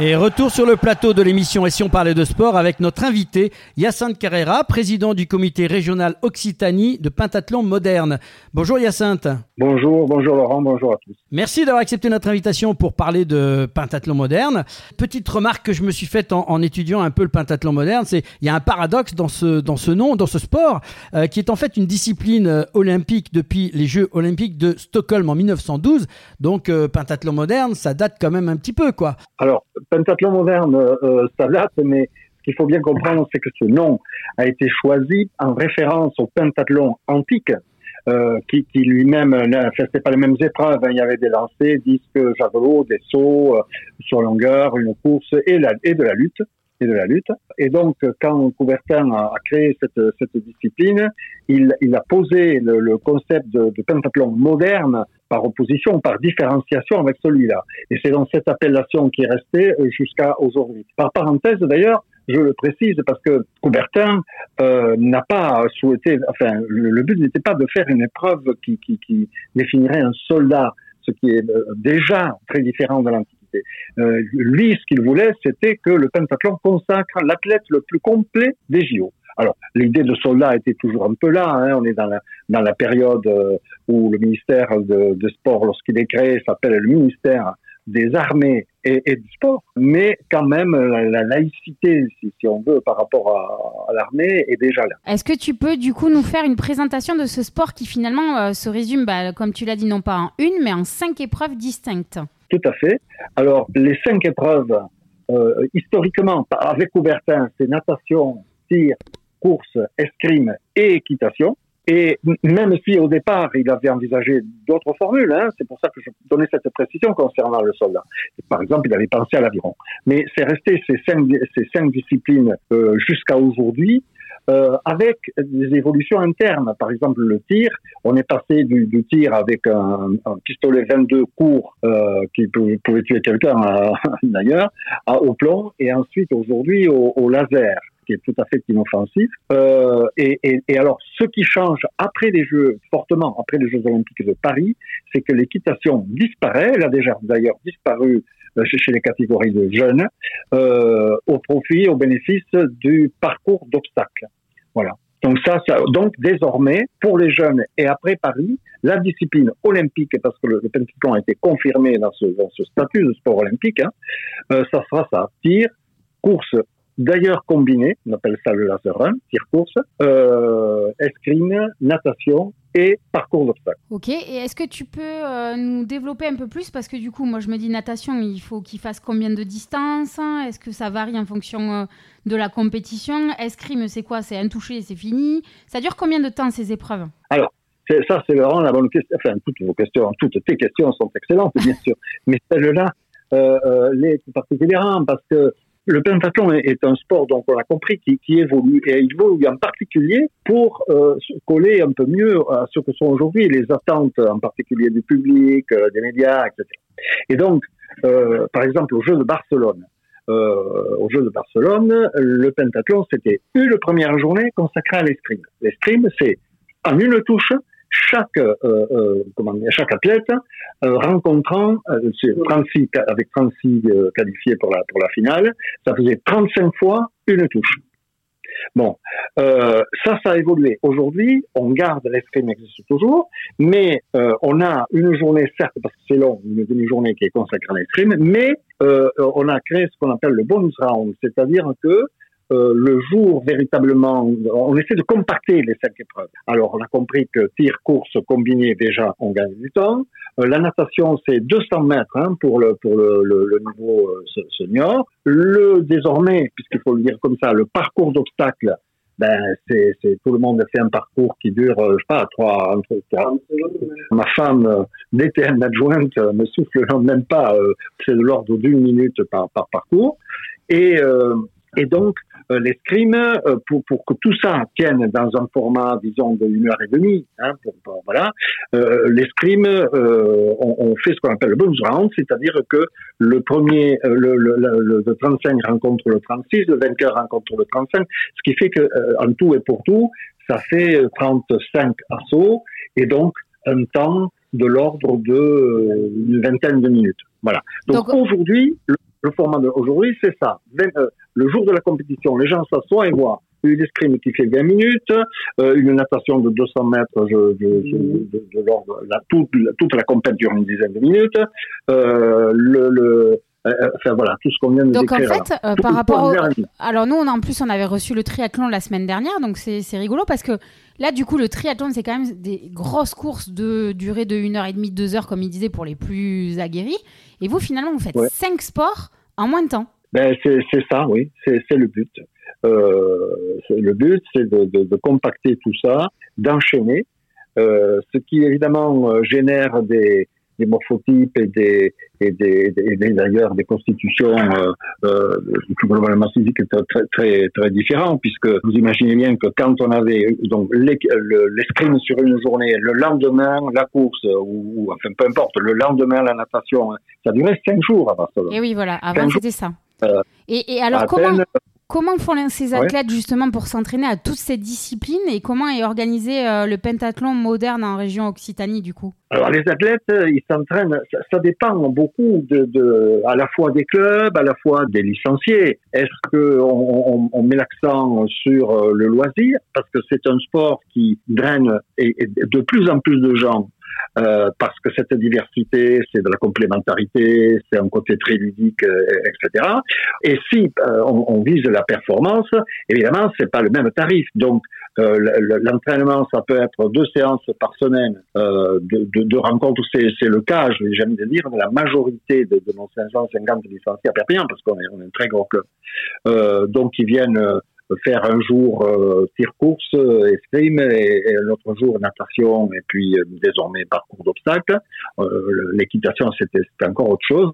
Et retour sur le plateau de l'émission Et si on parlait de sport avec notre invité Yacinthe Carrera, président du comité régional Occitanie de pentathlon moderne. Bonjour Yacinthe. Bonjour, bonjour Laurent, bonjour à tous. Merci d'avoir accepté notre invitation pour parler de pentathlon moderne. Petite remarque que je me suis faite en, étudiant un peu le pentathlon moderne, c'est il y a un paradoxe dans ce, dans ce nom, dans ce sport, euh, qui est en fait une discipline euh, olympique depuis les Jeux olympiques de Stockholm en 1912. Donc euh, pentathlon moderne, ça date quand même un petit peu quoi. Alors pentathlon moderne, euh, euh, ça date, mais ce qu'il faut bien comprendre, c'est que ce nom a été choisi en référence au pentathlon antique, euh, qui, lui-même ne faisait pas les mêmes épreuves. Hein. Il y avait des lancers, disques, javelots, des sauts sur longueur, une course et, de la lutte et de la lutte. Et donc, quand Coubertin a, créé cette, discipline, il, a posé le, concept de, pentathlon moderne par opposition, par différenciation avec celui-là. Et c'est dans cette appellation qui est restée euh, jusqu'à aujourd'hui. Par parenthèse, d'ailleurs, je le précise parce que Coubertin euh, n'a pas souhaité, enfin, le, but n'était pas de faire une épreuve qui, définirait un soldat, ce qui est euh, déjà très différent de l'Antiquité. Lui, ce qu'il voulait, c'était que le pentathlon consacre l'athlète le plus complet des JO. Alors, l'idée de soldat était toujours un peu là. Hein. On est dans la, dans la période euh, où le ministère de, de sport, lorsqu'il est créé, s'appelle le ministère des armées et, et, du sport, mais quand même la, laïcité, si, si, on veut, par rapport à, à l'armée, est déjà là. Est-ce que tu peux du coup nous faire une présentation de ce sport qui finalement euh, se résume, bah, comme tu l'as dit, non pas en une, mais en cinq épreuves distinctes? Tout à fait. Alors, les cinq épreuves, euh, historiquement, avec Coubertin, c'est natation, tir, course, escrime et équitation. Et même si au départ, il avait envisagé d'autres formules, hein, c'est pour ça que je donnais cette précision concernant le soldat. Par exemple, il avait pensé à l'aviron. Mais c'est resté ces cinq, disciplines euh, jusqu'à aujourd'hui. Euh, avec des évolutions internes. Par exemple, le tir, on est passé du, tir avec un, pistolet 22 court euh, qui pouvait, pouvait tuer quelqu'un d'ailleurs, au plomb, et ensuite aujourd'hui au, au, laser qui est tout à fait inoffensif. Euh, et, alors, ce qui change après les Jeux, fortement après les Jeux Olympiques de Paris, c'est que l'équitation disparaît. Elle a déjà d'ailleurs disparu euh, chez les catégories de jeunes, euh, au profit, au bénéfice du parcours d'obstacles. Voilà. Donc ça, donc désormais, pour les jeunes et après Paris, la discipline olympique, parce que le, le pentathlon a été confirmé dans ce, statut de sport olympique, hein, ça sera ça, tir, course d'ailleurs combiné, on appelle ça le laser run, tir-course, euh, escrime, natation et parcours d'obstacles. Ok, et est-ce que tu peux euh, nous développer un peu plus? Parce que du coup, moi je me dis natation, il faut qu'il fasse combien de distance? Est-ce que ça varie en fonction euh, de la compétition? Escrime, c'est quoi? C'est un touché, c'est fini Ça dure combien de temps ces épreuves? Alors, ça c'est vraiment la bonne question. Enfin, toutes vos questions, toutes tes questions sont excellentes, bien sûr. Mais celle-là, euh, euh, l'est particulièrement parce que le pentathlon est, un sport, donc on a compris, qui, évolue et il évolue en particulier pour euh, coller un peu mieux à ce que sont aujourd'hui les attentes, en particulier du public, euh, des médias, etc. Et donc, euh, par exemple, au Jeu de Barcelone, au Jeu de Barcelone, le pentathlon, c'était une première journée consacrée à l'escrime. L'escrime, c'est en une touche chaque euh, euh, comment dire, chaque athlète euh, rencontrant 36 avec 36 qualifiés pour la pour la finale, ça faisait 35 fois une touche. Bon, euh, ça, ça a évolué. Aujourd'hui, on garde l'escrime existe toujours, mais euh, on a une journée, certes, parce que c'est long, une demi-journée qui est consacrée à l'escrime, mais euh, on a créé ce qu'on appelle le bonus round, c'est-à-dire que euh, le jour véritablement, on essaie de compacter les cinq épreuves. Alors, on a compris que tir, course, combiné, déjà, on gagne du temps. Euh, la natation, c'est 200 mètres hein, pour le pour le, niveau euh, senior. Le désormais, puisqu'il faut le dire comme ça, le parcours d'obstacles, ben c'est tout le monde fait un parcours qui dure, je sais pas, trois entre trois. Ma femme DTN adjointe me souffle même pas, c'est de l'ordre d'une minute par par parcours. Et et donc, l'escrime, euh, pour, pour que tout ça tienne dans un format, disons, de une heure et demie, hein, pour, pour, voilà, euh, l'escrime, euh, on, on, fait ce qu'on appelle le bonus round, c'est-à-dire que le premier, euh, le, le, le, le, 35 rencontre le 36, le vainqueur rencontre le 35, ce qui fait que euh, en tout et pour tout, ça fait 35 assauts, et donc un temps de l'ordre de une vingtaine de minutes. Voilà. Donc, donc aujourd'hui, le le format d'aujourd'hui, c'est ça. Euh, le jour de la compétition, les gens s'assoient et voient. Une escrime qui fait 20 minutes, euh, une natation de 200 mètres de, la, toute, toute, la compétition dure une dizaine de minutes, euh, le, enfin voilà, tout ce qu'on vient de Donc en fait, par rapport au... Alors nous, on, en plus, on avait reçu le triathlon la semaine dernière, donc c'est rigolo parce que Là, du coup, le triathlon, c'est quand même des grosses courses de durée de 1h30, 2h, comme il disait, pour les plus aguerris. Et vous, finalement, vous faites 5 sports en moins de temps. Ben, c'est ça, oui. C'est le but. Euh, le but, c'est de, de, de, compacter tout ça, d'enchaîner, euh, ce qui évidemment euh, génère des, des morphotypes et des et des, d'ailleurs des constitutions euh, euh, globalement physiques très très très différents puisque vous imaginez bien que quand on avait donc l'escrime sur une journée le lendemain la course ou, enfin peu importe le lendemain la natation ça durait cinq jours à Barcelone et oui voilà avant c'était ça et, et, alors comment Comment font ces athlètes justement pour s'entraîner à toutes ces disciplines et comment est organisé euh, le pentathlon moderne en région Occitanie du coup? Alors les athlètes, euh, ils s'entraînent, ça, dépend beaucoup de, à la fois des clubs, à la fois des licenciés. Est-ce qu'on on, met l'accent sur euh, le loisir? Parce que c'est un sport qui draine et de plus en plus de gens euh, parce que cette diversité, c'est de la complémentarité, c'est un côté très ludique, euh, etc. Et si euh, on, vise la performance, évidemment, c'est pas le même tarif. Donc, l'entraînement, ça peut être deux séances par semaine de, de, rencontres. C'est le cas, je vais jamais dire, de la majorité de, de nos 550 licenciés à Perpignan, parce qu'on est, est un très gros club. donc, ils viennent faire un jour euh, tir-course, euh, escrime, et, et l'autre jour natation, et puis euh, désormais parcours d'obstacles. L'équitation, c'était encore autre chose.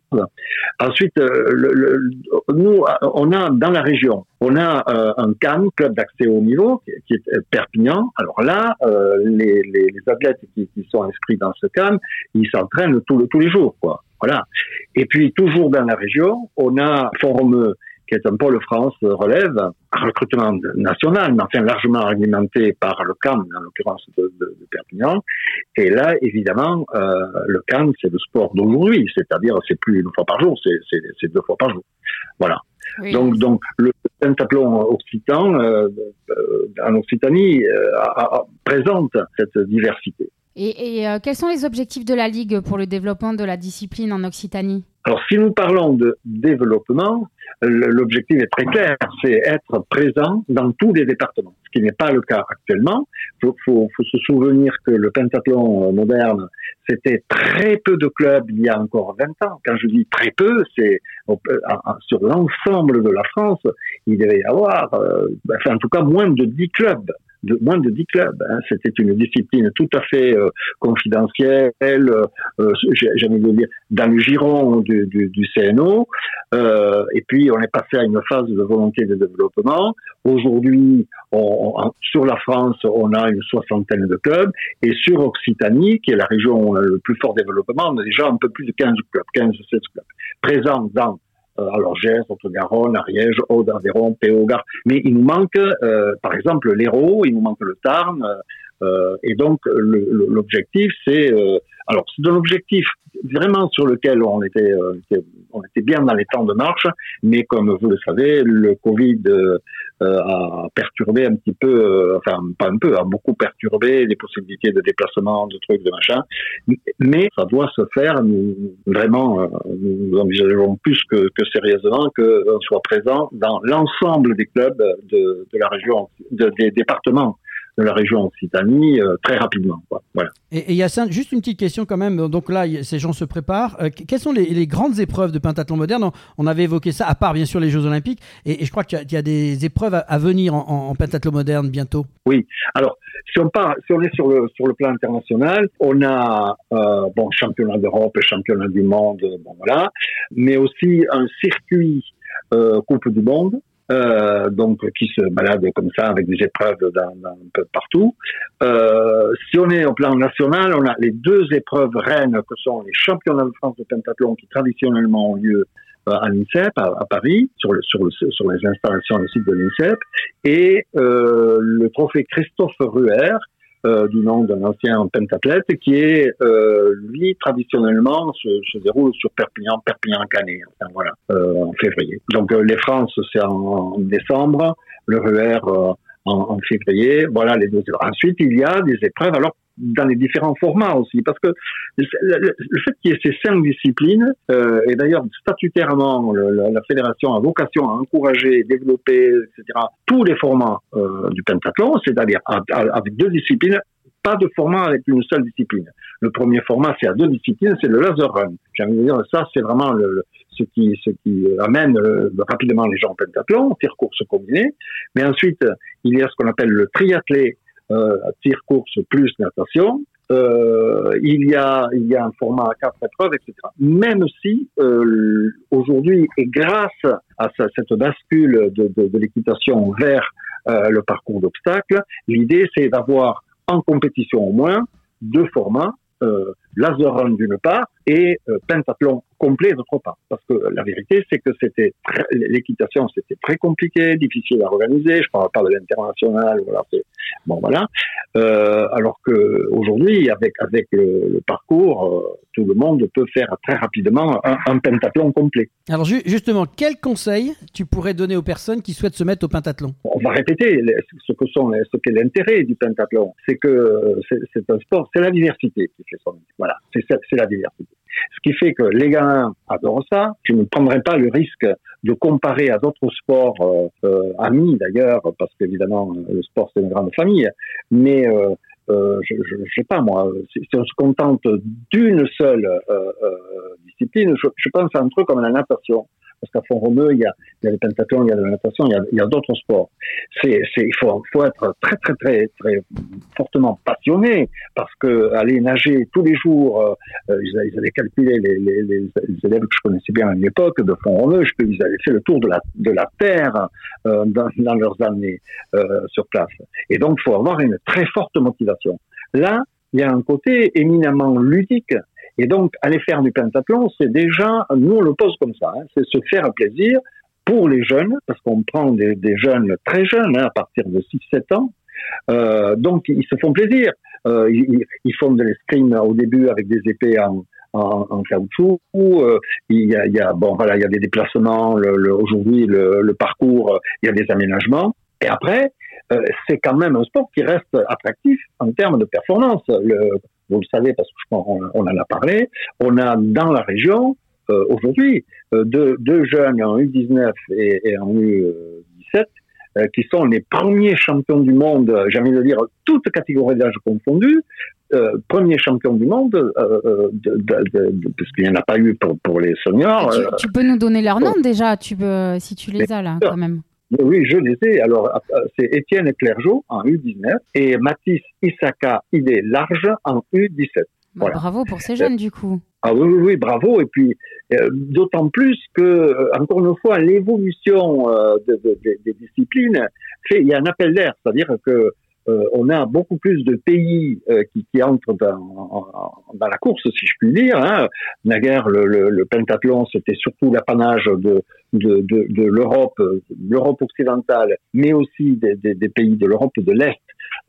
Ensuite, le, nous, on a dans la région, on a un CAN, club d'accès au niveau, qui, est Perpignan. Alors là, les, les, les, athlètes qui, qui, sont inscrits dans ce CAN, ils s'entraînent tous, tous les jours, quoi. Voilà. Et puis toujours dans la région, on a Formeux qui est un pôle France relève, un recrutement national, mais enfin largement alimenté par le CAM, en l'occurrence de, de, de, Perpignan. Et là, évidemment, euh, le CAM, c'est le sport d'aujourd'hui, c'est-à-dire c'est plus une fois par jour, c'est deux fois par jour. Voilà. Donc, donc le pentathlon occitan euh, euh, en Occitanie euh, présente cette diversité. Et, et euh, quels sont les objectifs de la Ligue pour le développement de la discipline en Occitanie? Alors, si nous parlons de développement, l'objectif est très clair, c'est être présent dans tous les départements, ce qui n'est pas le cas actuellement. Il faut, faut, faut, se souvenir que le pentathlon euh, moderne, c'était très peu de clubs il y a encore 20 ans. Quand je dis très peu, c'est sur l'ensemble de la France, il devait y avoir, euh, enfin, en tout cas, moins de 10 clubs de moins de 10 clubs. Hein. C'était une discipline tout à fait euh, confidentielle, euh, euh j'ai envie de dire, dans le giron du, du, du CNO. Euh, et puis, on est passé à une phase de volonté de développement. Aujourd'hui, on, sur la France, on a une soixantaine de clubs. Et sur Occitanie, qui est la région le plus fort développement, on a déjà un peu plus de 15 clubs, 15-16 clubs, présents dans alors Gers, Haute-Garonne, Ariège, Aude, Aveyron, Péau, Mais il nous manque, euh, par exemple, l'Hérault, il nous manque le Tarn. Euh, et donc, l'objectif, c'est... alors, c'est un objectif vraiment sur lequel on était, on était bien dans les temps de marche, mais comme vous le savez, le Covid a perturbé un petit peu, enfin pas un peu, a beaucoup perturbé les possibilités de déplacement, de trucs, de machin. Mais ça doit se faire. Nous, vraiment, nous envisageons plus que, que sérieusement qu'on soit présent dans l'ensemble des clubs de, de la région, de, des départements de la région Occitanie euh, très rapidement. Voilà. Et, y a juste une petite question quand même. Donc là, ces gens se préparent. Euh, quelles sont les, grandes épreuves de pentathlon moderne? On, avait évoqué ça, à part bien sûr les Jeux Olympiques. Et, je crois qu'il y, a des épreuves à, venir en, pentathlon moderne bientôt. Oui. Alors, si on, part, si on est sur le, sur le plan international, on a euh, bon championnat d'Europe et championnat du monde, bon voilà, mais aussi un circuit Coupe du Monde euh, donc qui se balade comme ça avec des épreuves dans, un peu partout. Euh, si on est au plan national, on a les deux épreuves reines que sont les championnats de France de pentathlon qui traditionnellement ont lieu euh, à l'INSEP, à, Paris, sur, le, sur, le, sur les installations du site de l'INSEP, et euh, le trophée Christophe Ruher, euh, du nom d'un ancien pentathlète qui est, euh, lui, traditionnellement, se, se, déroule sur Perpignan, Perpignan-Canet, enfin, voilà, euh, en février. Donc les France, c'est en, décembre, le RER en, en, février, voilà les deux. Ensuite, il y a des épreuves, alors dans les différents formats aussi, parce que le, fait qu'il y ait ces cinq disciplines, euh, et d'ailleurs statutairement, la, fédération a vocation à encourager, développer, etc., tous les formats euh, du pentathlon, c'est-à-dire avec deux disciplines, pas de format avec une seule discipline. Le premier format, c'est à deux disciplines, c'est le laser run. J'ai envie de dire, ça, c'est vraiment le, ce qui, ce qui amène euh, rapidement les gens au pentathlon, tir course combiné. Mais ensuite, il y a ce qu'on appelle le triathlé, euh, tir course plus natation. Euh, il y a il y a un format à quatre épreuves, etc. Même si euh, aujourd'hui et grâce à cette bascule de, de, de l'équitation vers euh, le parcours d'obstacles, l'idée c'est d'avoir en compétition au moins deux formats, euh, laser run d'une part et euh, pentathlon complet d'autre part. Parce que la vérité, c'est que c'était l'équitation, c'était très compliqué, difficile à organiser. Je parle pas de l'international, voilà. Bon, voilà. Euh, alors que aujourd'hui, avec avec le, parcours, euh, tout le monde peut faire très rapidement un, un pentathlon complet. Alors justement, quel conseil tu pourrais donner aux personnes qui souhaitent se mettre au pentathlon? On va répéter ce que sont ce qu'est l'intérêt du pentathlon. C'est que c'est un sport, c'est la diversité qui fait son. Voilà, c'est la diversité. Ce qui fait que les gamins adorent ça. Je ne prendrai pas le risque de comparer à d'autres sports euh, euh amis d'ailleurs, parce qu'évidemment le sport c'est une grande famille. Mais euh, euh je, je, sais pas moi, si on se contente d'une seule euh, discipline, je, je, pense à un truc comme la natation parce qu'à Font-Romeu, il y a, il y a le pentathlon, il y a la natation, il y a, il y a d'autres sports. C'est, c'est, il faut, faut être très, très, très, très fortement passionné, parce que aller nager tous les jours, euh, euh ils, avaient calculé les, les, les, élèves que je connaissais bien à l'époque de Font-Romeu, ils avaient fait le tour de la, de la terre euh, dans, dans, leurs années euh, sur place. Et donc, il faut avoir une très forte motivation. Là, il y a un côté éminemment ludique et donc, aller faire du pentathlon, c'est déjà, nous on le pose comme ça, hein, c'est se faire plaisir pour les jeunes, parce qu'on prend des, jeunes très jeunes, hein, à partir de 6-7 ans, euh, donc ils se font plaisir. Euh, ils, ils, font de l'escrime au début avec des épées en, en, en caoutchouc. Euh, il, y a, il y a, bon voilà, il y a des déplacements. Le, le, Aujourd'hui, le, le, parcours, il y a des aménagements. Et après, euh, c'est quand même un sport qui reste attractif en termes de performance. Vous le savez parce qu'on on en a parlé, on a dans la région euh, aujourd'hui euh, deux, deux, jeunes en U19 et, et en U17 euh, qui sont les premiers champions du monde, j'ai envie de dire toutes catégories d'âge confondues, premiers champions du monde, de, de, de, parce qu'il n'y en a pas eu pour, pour les seniors. Tu, tu, peux nous donner leur nom déjà, tu peux, si tu les as là quand même. Oui, je les ai. Alors, c'est Étienne Clergeau en U19 et Mathis Isaka Idé Large en U17. Bah, voilà. Bravo pour ces jeunes, du coup. Ah oui, oui, oui, bravo. Et puis, euh, d'autant plus que, euh, encore une fois, l'évolution euh, de, de, des disciplines fait, il y a un appel d'air, c'est-à-dire que euh, on a beaucoup plus de pays euh, qui, qui, entrent dans, dans, la course, si je puis dire. Hein. Naguère, le, le, le pentathlon, c'était surtout l'apanage de, de, de, de l'Europe, l'Europe occidentale, mais aussi des, des, des pays de l'Europe de l'Est.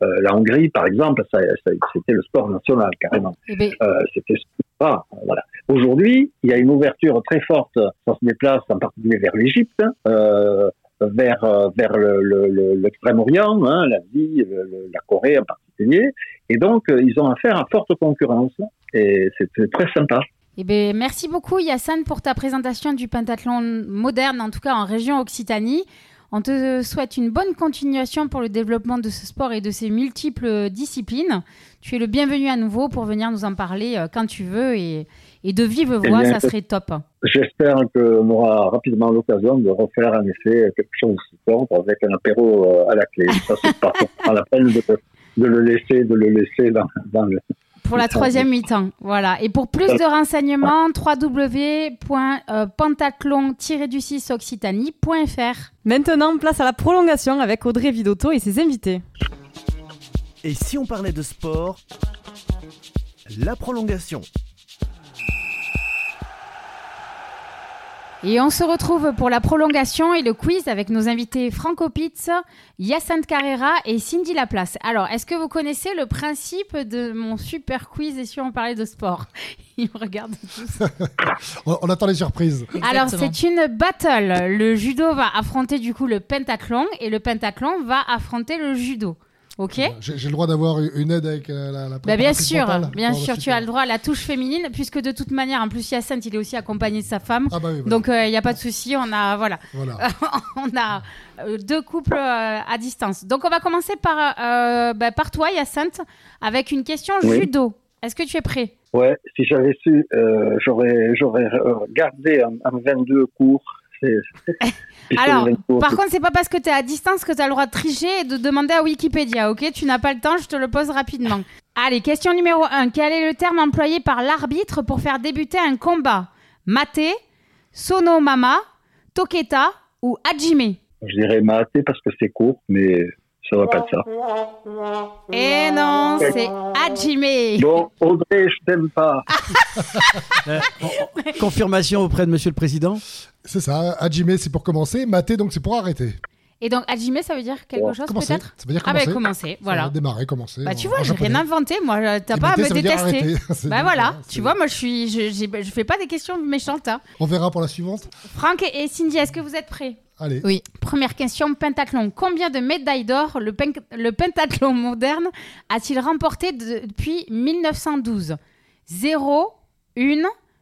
Euh, la Hongrie, par exemple, ça, ça, c'était le sport national carrément. Eh ben... c'était ah, voilà. Aujourd'hui, il y a une ouverture très forte. Ça se déplace en particulier vers l'Égypte. Euh, vers euh, vers l'extrême-orient, le, le, hein, l'Asie, la Corée en particulier. Et donc, euh, ils ont affaire à forte concurrence. Et c'est très sympa. Eh bien, merci beaucoup Yassine pour ta présentation du pentathlon moderne, en tout cas en région Occitanie. On te souhaite une bonne continuation pour le développement de ce sport et de ses multiples disciplines. Tu es le bienvenu à nouveau pour venir nous en parler euh, quand tu veux et, et de vive eh voix, ça serait top. J'espère qu'on aura rapidement l'occasion de refaire en effet quelque chose de avec un apéro euh, à la clé. Ça, c'est pas la peine de, de, le laisser, de le laisser dans, dans le, pour la troisième mi-temps. Voilà. Et pour plus de renseignements, www.pentathlon-du6occitanie.fr. Maintenant, place à la prolongation avec Audrey Vidotto et ses invités. Et si on parlait de sport, la prolongation. Et on se retrouve pour la prolongation et le quiz avec nos invités Franco Pitz, Yacinthe Carrera et Cindy Laplace. Alors, est-ce que vous connaissez le principe de mon super quiz et si on parlait de sport Ils me regardent tous. On, on attend les surprises. Alors, c'est une battle. Le judo va affronter du coup le pentathlon et le pentathlon va affronter le judo. Ok J'ai le droit d'avoir une aide avec euh, la, la Bah, bien sûr, bien sûr, tu as le droit à la touche féminine, puisque de toute manière, en plus, Yacinthe, il est aussi accompagné de sa femme. Ah bah oui, voilà. Donc, il n'y a pas de souci, on a, voilà, Voilà. on a euh, deux couples euh, à distance. Donc, on va commencer par, euh, bah, par toi, Yacinthe, avec une question Oui. judo. Est-ce que tu es prêt? Ouais, si j'avais su, euh, j'aurais, j'aurais euh, gardé un, un 22 cours. Alors, le 22 par contre, c'est pas parce que tu es à distance que tu as le droit de tricher et de demander à Wikipédia, ok? Tu n'as pas le temps, je te le pose rapidement. Allez, question numéro 1. Quel est le terme employé par l'arbitre pour faire débuter un combat? Mate, Sonomama, Toketa ou Hajime? Je dirais maté parce que c'est court, mais ça va pas être ça. Eh non, c'est Hajime Bon, Audrey, je t'aime pas. Euh, Confirmation auprès de Monsieur le Président? C'est ça, Hajime c'est pour commencer, Maté donc c'est pour arrêter. Et donc, Hajime, ça veut dire quelque chose Commencer, peut-être ça veut dire Ah, bah, commencer. commencer, Ça voilà. veut Démarrer, commencer. Bah, tu vois, j'ai rien inventé, moi. T'as pas à me ça détester. Bah bien, voilà, tu vois, moi, je suis, je, fais pas des questions méchantes. hein. On verra pour la suivante. Franck et Cindy, est-ce que vous êtes prêts? Allez. Oui. Première question, pentathlon. Combien de médailles d'or le, pen- le pentathlon moderne a-t-il remporté de- depuis 1912 0, 1,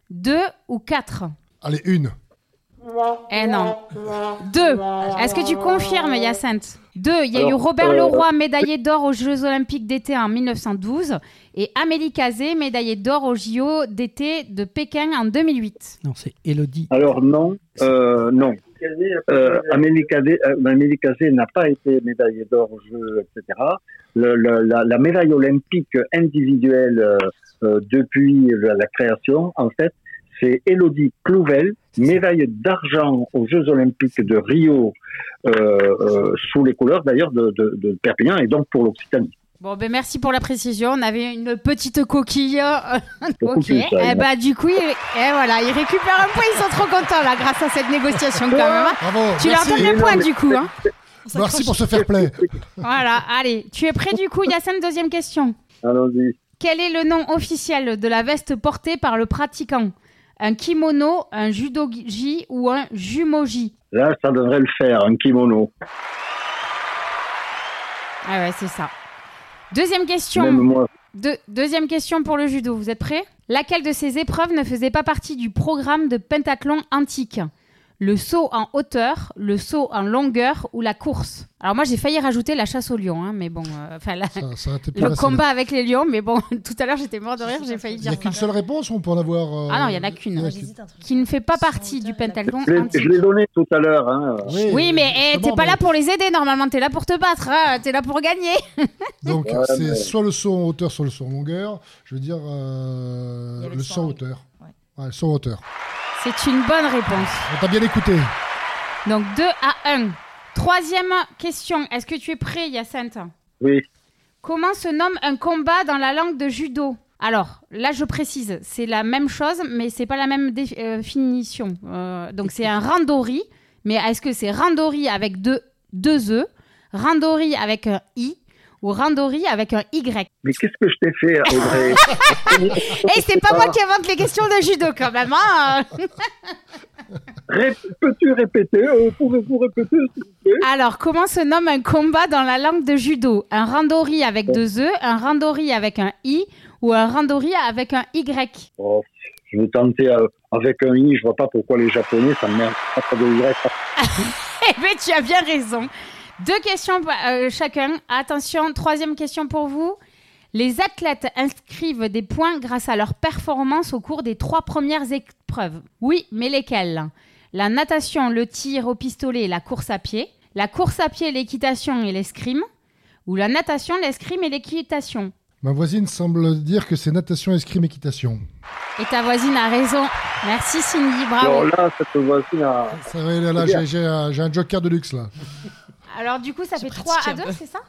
2 ou 4 Allez, une. Eh non. 2. Est-ce que tu confirmes, Yacinthe 2. Il y a eu Alors, Robert euh, Leroy, médaillé d'or aux Jeux Olympiques d'été en 1912, et Amélie Cazé, médaillée d'or aux JO d'été de Pékin en 2008. Non, c'est Elodie. Alors non, euh, non. Euh, Amélie Cazé, n'a pas été médaillée d'or aux Jeux, etc. Le- le- la, la médaille olympique individuelle depuis la, la création, en fait, c'est Elodie Clouvel, médaille d'argent aux Jeux olympiques de Rio, euh, euh, sous les couleurs d'ailleurs de, de, de Perpignan, et donc pour l'Occitanie. Bon, ben merci pour la précision. On avait une petite coquille. Beaucoup ok. ça, Eh ben, du coup, il... eh, voilà, ils récupèrent un point. Ils sont trop contents là, grâce à cette négociation quand même. hein. Bravo. Tu leur donnes le point du coup. Hein. Merci pour ce fair play. Voilà, allez. Tu es prêt du coup, Yacine Deuxième question. Allons-y. Quel est le nom officiel de la veste portée par le pratiquant? Un kimono, un judogi ou un jumoji? Là, ça devrait le faire, un kimono. Ah ouais, c'est ça. Deuxième question. Même moi, Deux- deuxième question pour le judo. Vous êtes prêts? Laquelle de ces épreuves ne faisait pas partie du programme de pentathlon antique? Le saut en hauteur, le saut en longueur ou la course Alors moi j'ai failli rajouter la chasse au lion, hein, mais bon, euh, enfin le combat avec les lions, mais bon, tout à l'heure j'étais mort de rire, j'ai failli Il n'y dire a qu'une seule réponse ou on peut en avoir. euh, Ah non, il y en a qu'une. qu'une. Qui ne fait pas partie du pentathlon je l'ai- donné tout à l'heure. Hein. Oui, mais eh, t'es pas mais- là pour les aider normalement, t'es là pour te battre, hein, t'es là pour gagner. Donc, Ouais, c'est mais- soit le saut en hauteur, soit le saut en longueur. Je veux dire euh, le le saut en hauteur. Ouais. C'est une bonne réponse. On t'a bien écouté. Donc 2 à 1. Troisième question. Est-ce que tu es prêt, Yacinthe Oui. Comment se nomme un combat dans la langue de judo? Alors, là, je précise, c'est la même chose, mais c'est pas la même dé- euh, définition. Euh, donc, c'est un randori, mais est-ce que c'est randori avec deux, deux E, randori avec un I ou randori avec un Y Mais qu'est-ce que je t'ai fait, Audrey? Et c'est pas moi qui invente les questions de judo quand même, hein? Ré- Peux-tu répéter euh, Pouvez-vous répéter, s'il vous plaît? Alors, comment se nomme un combat dans la langue de judo? Un randori avec deux E, un randori avec un I ou un randori avec un Y? Oh, Je vais tenter euh, avec un i. Je vois pas pourquoi les Japonais, ça me merde. Pas de y. Eh bien, tu as bien raison. Deux questions euh, chacun. Attention, troisième question pour vous. Les athlètes inscrivent des points grâce à leur performance au cours des trois premières épreuves. Oui, mais lesquelles? La natation, le tir au pistolet et la course à pied. La course à pied, l'équitation et l'escrime. Ou la natation, l'escrime et l'équitation. Ma voisine semble dire que c'est natation, escrime, équitation. Et ta voisine a raison. Merci Cindy, Alors bravo. là, cette voisine a... J'ai un joker de luxe là. Alors du coup, ça fait 3 à pratiqué 2, un peu. c'est ça?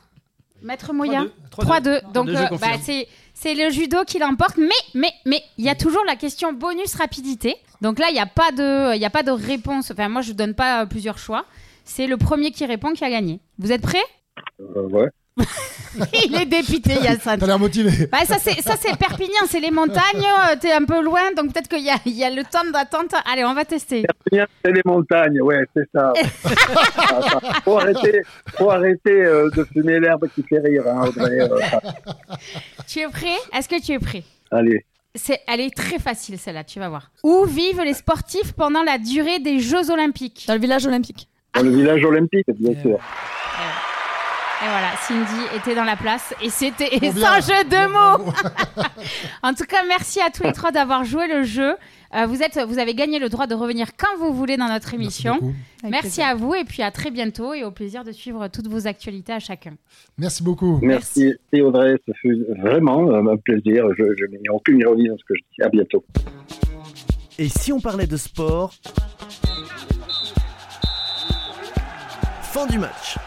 Maître Moya 3-2. 3-2. Donc, euh, bah, c'est, c'est le judo qui l'emporte. Mais, mais, mais, il y a toujours la question bonus rapidité. Donc là, il n'y a, pas de- il y a pas de réponse. Enfin, moi, je donne pas euh, plusieurs choix. C'est le premier qui répond qui a gagné. Vous êtes prêts? Euh, ouais. Il est dépité, Yassan. T'as l'air motivé. Bah, ça, c'est, ça, c'est Perpignan, c'est les montagnes. euh, T'es un peu loin, donc peut-être qu'il y a, il y a le temps d'attente. Allez, on va tester. Bien, C'est les montagnes, ouais, c'est ça. Faut arrêter, faut arrêter euh, de fumer l'herbe qui fait rire, hein, Audrey. euh, Tu es prêt? Est-ce que tu es prêt? Allez. c'est, Elle est très facile, celle-là, tu vas voir. Où vivent les sportifs pendant la durée des Jeux Olympiques? Dans le village olympique. Dans le village olympique, bien sûr. Et voilà, Cindy était dans la place et c'était sans jeu de mots. en tout cas, merci à tous les trois d'avoir joué le jeu. Euh, vous, êtes, vous avez gagné le droit de revenir quand vous voulez dans notre émission. Merci, à vous et puis à très bientôt et au plaisir de suivre toutes vos actualités à chacun. Merci beaucoup. Merci, Merci, Audrey, ce fut vraiment un plaisir. Je, je n'ai aucune ironie dans ce que je dis. À bientôt. Et si on parlait de sport? Fin du match.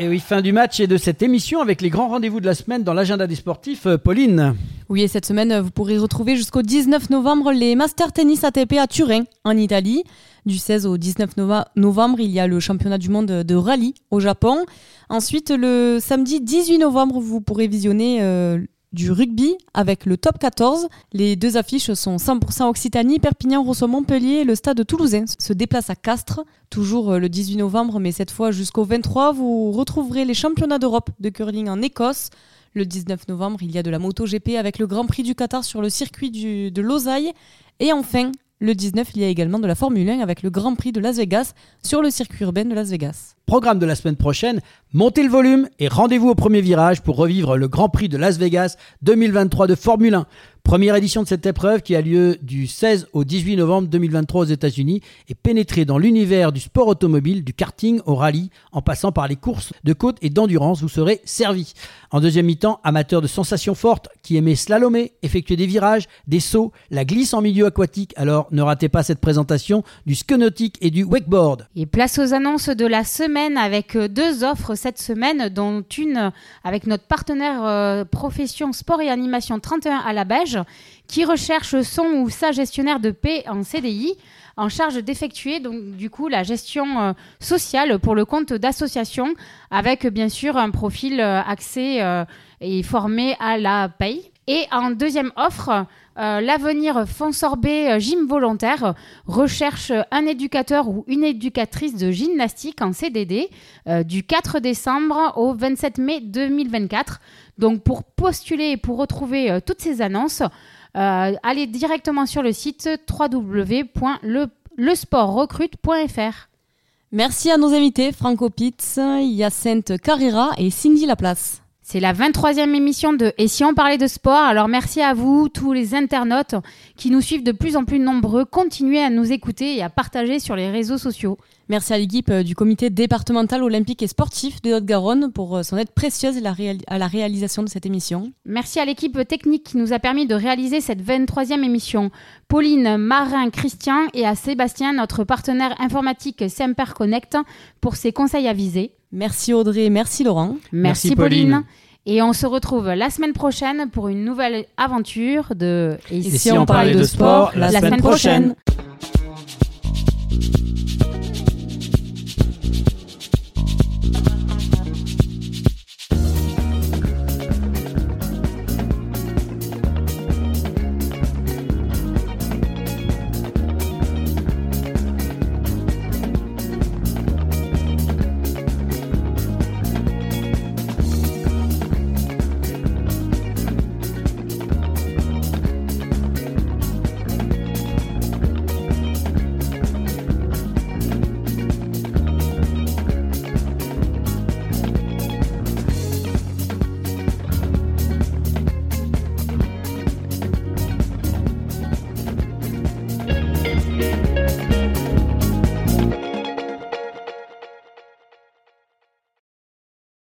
Et oui, fin du match et de cette émission avec les grands rendez-vous de la semaine dans l'agenda des sportifs. Euh, Pauline, Oui, et cette semaine, vous pourrez retrouver jusqu'au 19 novembre les Master Tennis ATP à Turin, en Italie. Du 16 au 19 nova- novembre, il y a le championnat du monde de rallye au Japon. Ensuite, le samedi 18 novembre, vous pourrez visionner euh, du rugby avec le top 14. Les deux affiches sont 100% Occitanie, Perpignan reçoit Montpellier et le stade toulousain se déplace à Castres. Toujours euh, le 18 novembre, mais cette fois jusqu'au 23, vous retrouverez les championnats d'Europe de curling en Écosse. Le 19 novembre, il y a de la MotoGP avec le Grand Prix du Qatar sur le circuit de Losail. Et enfin, le 19, il y a également de la Formule 1 avec le Grand Prix de Las Vegas sur le circuit urbain de Las Vegas. programme de la semaine prochaine, montez le volume et rendez-vous au premier virage pour revivre le Grand Prix de Las Vegas 2023 de Formule 1. Première édition de cette épreuve qui a lieu du 16 au 18 novembre 2023 aux États-Unis et pénétrer dans l'univers du sport automobile, du karting au rallye, en passant par les courses de côte et d'endurance, vous serez servi. En deuxième mi-temps, amateur de sensations fortes qui aimait slalomer, effectuer des virages, des sauts, la glisse en milieu aquatique, alors ne ratez pas cette présentation du ski nautique et du wakeboard. Et place aux annonces de la semaine avec euh, deux offres cette semaine, dont une avec notre partenaire euh, profession sport et animation 31 à la Qui recherche son ou sa gestionnaire de paix en CDI en charge d'effectuer du coup la gestion euh, sociale pour le compte d'associations avec bien sûr un profil euh, axé euh, et formé à la paye. Et en deuxième offre, euh, l'avenir Fonds Sorbet euh, Gym Volontaire recherche un éducateur ou une éducatrice de gymnastique en CDD euh, du 4 décembre au 27 mai 2024. Donc pour postuler et pour retrouver toutes ces annonces, allez directement sur le site www.lesportrecrute.fr. Merci à nos invités, Franco Pitts, Yacinthe Carrera et Cindy Laplace. C'est la 23e émission de Et si on parlait de sport Alors merci à vous, tous les internautes qui nous suivent de plus en plus nombreux. Continuez à nous écouter et à partager sur les réseaux sociaux. Merci à l'équipe euh, du comité départemental olympique et sportif de Haute-Garonne pour euh, son aide précieuse à la, réal- à la réalisation de cette émission. Merci à l'équipe technique qui nous a permis de réaliser cette 23e émission. Pauline, Marin, Christian et à Sébastien, notre partenaire informatique Semper Connect, pour ses conseils avisés. Merci Audrey, merci Laurent. Merci, Merci, Pauline. Pauline. Et on se retrouve la semaine prochaine pour une nouvelle aventure de Et si on parlait de sport la semaine prochaine